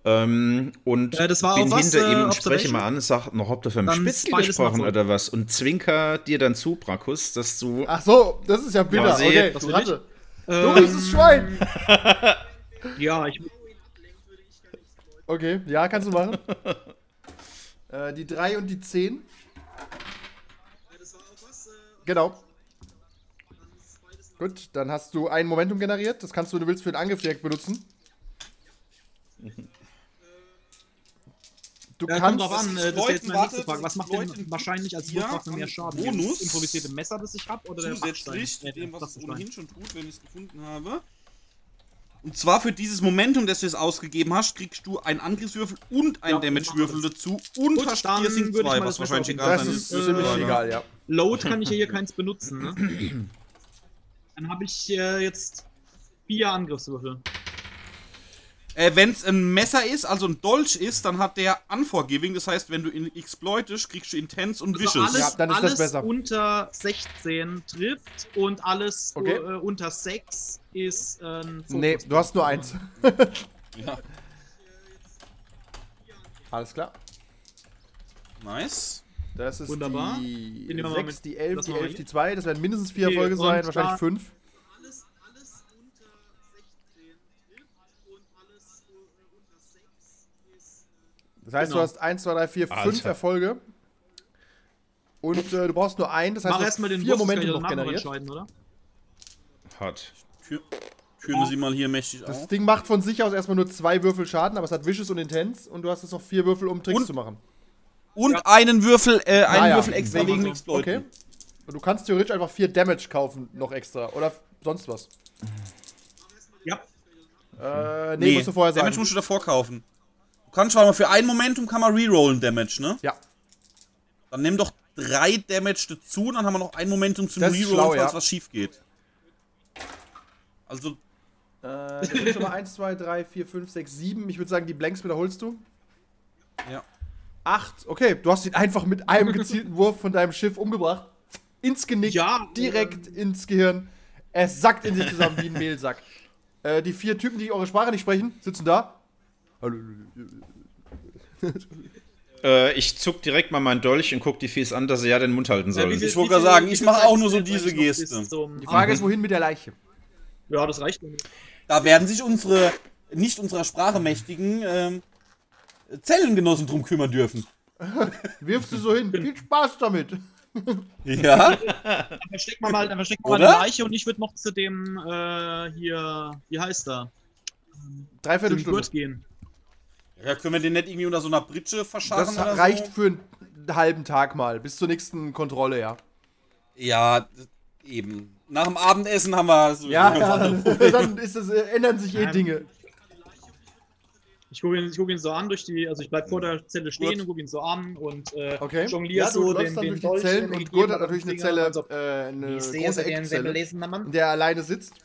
Ähm, und Äh, das war bin auch was, hinter ihm äh, und spreche mal an, sag noch, habt ihr vom Dann Spitzel gesprochen mal so. oder was? Und zwinker dir dann zu, Brakus, dass du. Ach so, das ist ja bitter. Ja, okay, du will Ratte. Du Ähm, riechst Schwein. Ja, ich Okay, ja, kannst du machen. äh, die 3 und die 10. Genau. Gut, dann hast du ein Momentum generiert. Das kannst du, wenn du willst, für den Angriff direkt benutzen. Du Ja, kannst. kommt drauf an, äh, das ist Exploiten, jetzt warte. Was das macht denn wahrscheinlich als Wurfwaffe mehr Schaden? Bonus Das improvisierte Messer, das ich habe, oder der Zusätzlich Äh, dem, der was es ohnehin schon tut, wenn ich es gefunden habe. Und zwar für dieses Momentum, das du jetzt ausgegeben hast, kriegst du einen Angriffswürfel und einen Ja, Damage-Würfel dazu und Gut, hast Piercing würde ich 2, mal was das wahrscheinlich egal das sein ist ziemlich ja. egal, ja. Load kann ich ja hier keins benutzen, ne? Dann habe ich äh, jetzt vier Angriffswürfel. Äh, wenn es ein Messer ist, also ein Dolch ist, dann hat der Unforgiving. Das heißt, wenn du ihn exploitest, kriegst du Intense und Also Vicious. alles, Ja, dann ist das alles besser. unter 16 trifft und alles Okay. äh, unter 6 ist äh, ein Nee, du hast nur eins. Ja. Alles klar. Nice. Das ist Wunderbar. die Den nehmen wir mal 6, mit. die 11, Das die machen wir 11, hier. die 2. Das werden mindestens vier Okay, Erfolge sein, wahrscheinlich zwar- fünf. Alles, alles unter 16 trifft und alles unter 6 ist. Das heißt, Genau. du hast 1, 2, 3, 4, 5 Alter. Erfolge. Und äh, du brauchst nur einen, das heißt, Mach du hast erstmal den vier kann Momente noch generiert. entscheiden, oder? Hat. Tür Führen wir sie mal hier mächtig Das auf. Ding macht von sich aus erstmal nur zwei Würfel Schaden, aber es hat Vicious und Intense und du hast jetzt noch vier Würfel, um Tricks Und- zu machen. Und einen Würfel, äh, einen Ah, ja. Würfel extra Wegen- Exploiten. Okay. Und du kannst theoretisch einfach vier Damage kaufen, noch extra. Oder sonst was. Ja. Äh, nee, musst du vorher sagen. Damage musst du davor kaufen. Du kannst zwar mal für ein Momentum kann man rerollen Damage, ne? Ja. Dann nimm doch drei Damage dazu, und dann haben wir noch ein Momentum zum Rerollen, schlau, falls ja. was schief geht. Also, Äh, das sind schon mal 1, 2, 3, 4, 5, 6, 7. Ich würde sagen, die Blanks wiederholst du. ja. 8. Okay, du hast ihn einfach mit einem gezielten Wurf von deinem Schiff umgebracht. Ins Genick, Ja, direkt ins Gehirn. Es sackt in sich zusammen wie ein Mehlsack. Äh, die vier Typen, die eure Sprache nicht sprechen, sitzen da. Hallo. Äh, ich zuck direkt mal meinen Dolch und guck die Fies an, dass sie ja den Mund halten sollen. viel- Ich wollte gerade sagen, ich mache auch nur so diese Geste. Die Frage ist, wohin mit der Leiche? Ja, das reicht. Da werden sich unsere, nicht unserer Sprache mächtigen, ähm, Zellengenossen drum kümmern dürfen. Wirfst du so hin. Viel Spaß damit. Ja? Dann verstecken wir mal, dann verstecken wir mal eine Leiche und ich würde noch zu dem äh, hier, wie heißt er? Zu Dreiviertel dem Stunde. Gurt gehen. ja? Können wir den nicht irgendwie unter so einer Britsche verscharren Das oder reicht so? für einen halben Tag mal. Bis zur nächsten Kontrolle, ja. Ja, eben. Nach dem Abendessen haben wir so Ja, ja dann ist es, äh, ändern sich eh. Dinge. Ich gucke ihn, ich guck ihn so an durch die, also ich bleib vor der Zelle stehen Gut. und gucke ihn so an und äh, Okay. jongliere ja, so den, dann den durch die Dolch, Zellen den und Gurt hat natürlich eine Zelle, also, äh, eine große Eckzelle, in der er alleine sitzt.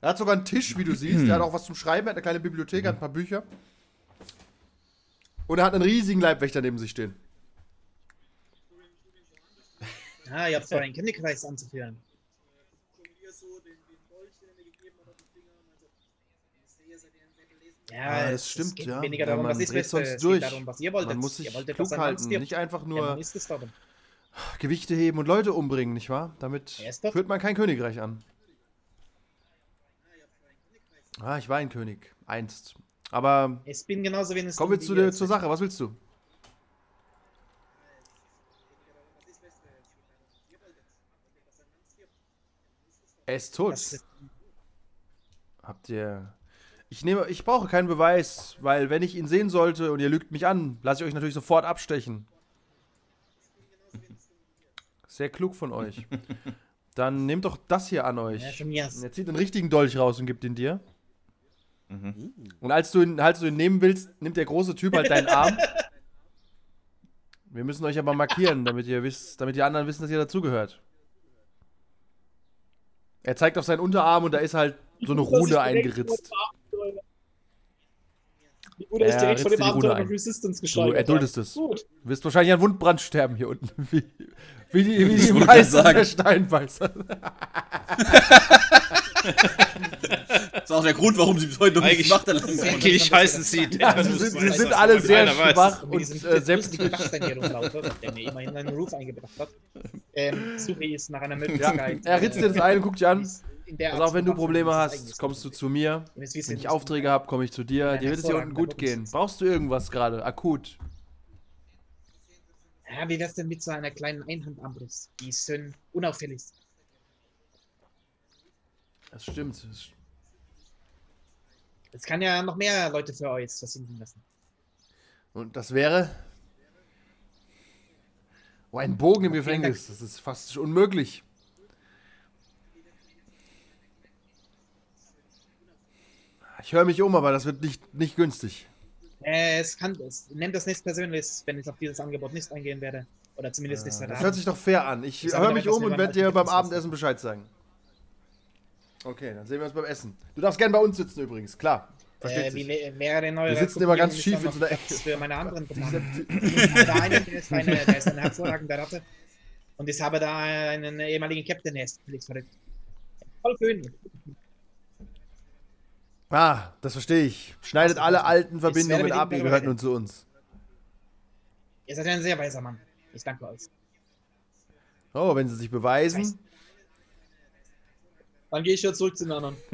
Er hat sogar einen Tisch, wie du siehst. Er hat auch was zum Schreiben, er hat eine kleine Bibliothek, hat ein paar Bücher. Und er hat einen riesigen Leibwächter neben sich stehen. Ah, ihr habt vor, einen Königreich anzuführen. Ja, Ah, es- das stimmt, es ja. weniger Ja, darum, man was dreht wüsste, sonst es durch. darum, was ihr wolltet. Man muss sich klug halten, nicht einfach Ja, nur ist. Gewichte heben und Leute umbringen, nicht wahr? Damit Ja, ist führt man kein Königreich an. Ah, ich war ein König. Einst. Aber Ich bin genauso wenig. kommen wir zu der, zur Sache. Was willst du? Er ist tot. Habt ihr. Ich nehme, ich brauche keinen Beweis, weil wenn ich ihn sehen sollte und ihr lügt mich an, lasse ich euch natürlich sofort abstechen. Sehr klug von euch. Dann nehmt doch das hier an euch. ja, er zieht einen richtigen Dolch raus und gibt ihn dir. Und als du, ihn, als du ihn nehmen willst, nimmt der große Typ halt deinen Arm. Wir müssen euch aber markieren, damit ihr wisst, damit die anderen wissen, dass ihr dazugehört. Er zeigt auf seinen Unterarm und da ist halt so eine Rune eingeritzt. Oder ich Er direkt vor dem Abenteuer noch Resistance Du geschrieben erduldest es. Gut. Du wirst wahrscheinlich an Wundbrand sterben hier unten. Wie, wie die, wie die sagen. der Steinbeißer. Das ist auch der Grund, warum sie bis heute noch nicht Eigentlich- gemacht haben. Eigentlich heißen sie. Ja, sie sind, sie sind alle sehr schwach Und und äh, rumlaufe, der mir immerhin einen Ruf eingebracht hat. Ähm, suche ich nach einer Ja, Möglichkeit. er ritzt dir das ein und guckt dich an. Also auch wenn du Probleme es hast, kommst du ist. zu mir. Wenn ich Aufträge habe, komme ich zu dir. Dir wird es hier unten gut gehen. Brauchst du irgendwas gerade? Akut. Ja, wie wär's denn mit so einer kleinen Einhandarmbrust, die schön unauffällig ist? Das stimmt. Das- Das kann ja noch mehr Leute für euch versinken lassen. Und das wäre. Oh, ein Bogen im Gefängnis. Das ist fast unmöglich. Ich höre mich um, aber das wird nicht, nicht günstig. Äh, es kann, es, nehmt das nicht persönlich, wenn ich auf dieses Angebot nicht eingehen werde. Oder zumindest nicht heute Das hört sich doch fair an. Ich Ich höre mich um und werde dir beim. Abendessen Bescheid sagen. Okay, dann sehen wir uns beim Essen. Du darfst gerne bei uns sitzen übrigens, klar. Äh, wie denn eure Wir sitzen immer ganz schief in so einer Ecke. Für meine anderen habe da einen, der ist, eine, der ist eine hervorragende Ratte. Und ich habe da einen ehemaligen Captain, der ist völlig verrückt. Voll schön. Ah, das verstehe ich. Schneidet Also, alle alten Verbindungen ab, ihr gehört nun zu uns. Ihr seid ein sehr weiser Mann. Ich danke euch. Oh, wenn sie sich beweisen. Dann gehe ich wieder zurück zu den anderen.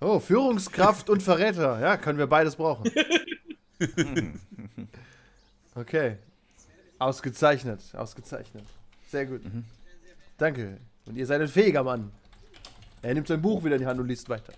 Oh, Führungskraft und Verräter. Ja, können wir beides brauchen. Okay. Ausgezeichnet, ausgezeichnet. Sehr gut. Danke. Und ihr seid ein fähiger Mann. Er nimmt sein Buch wieder in die Hand und liest weiter.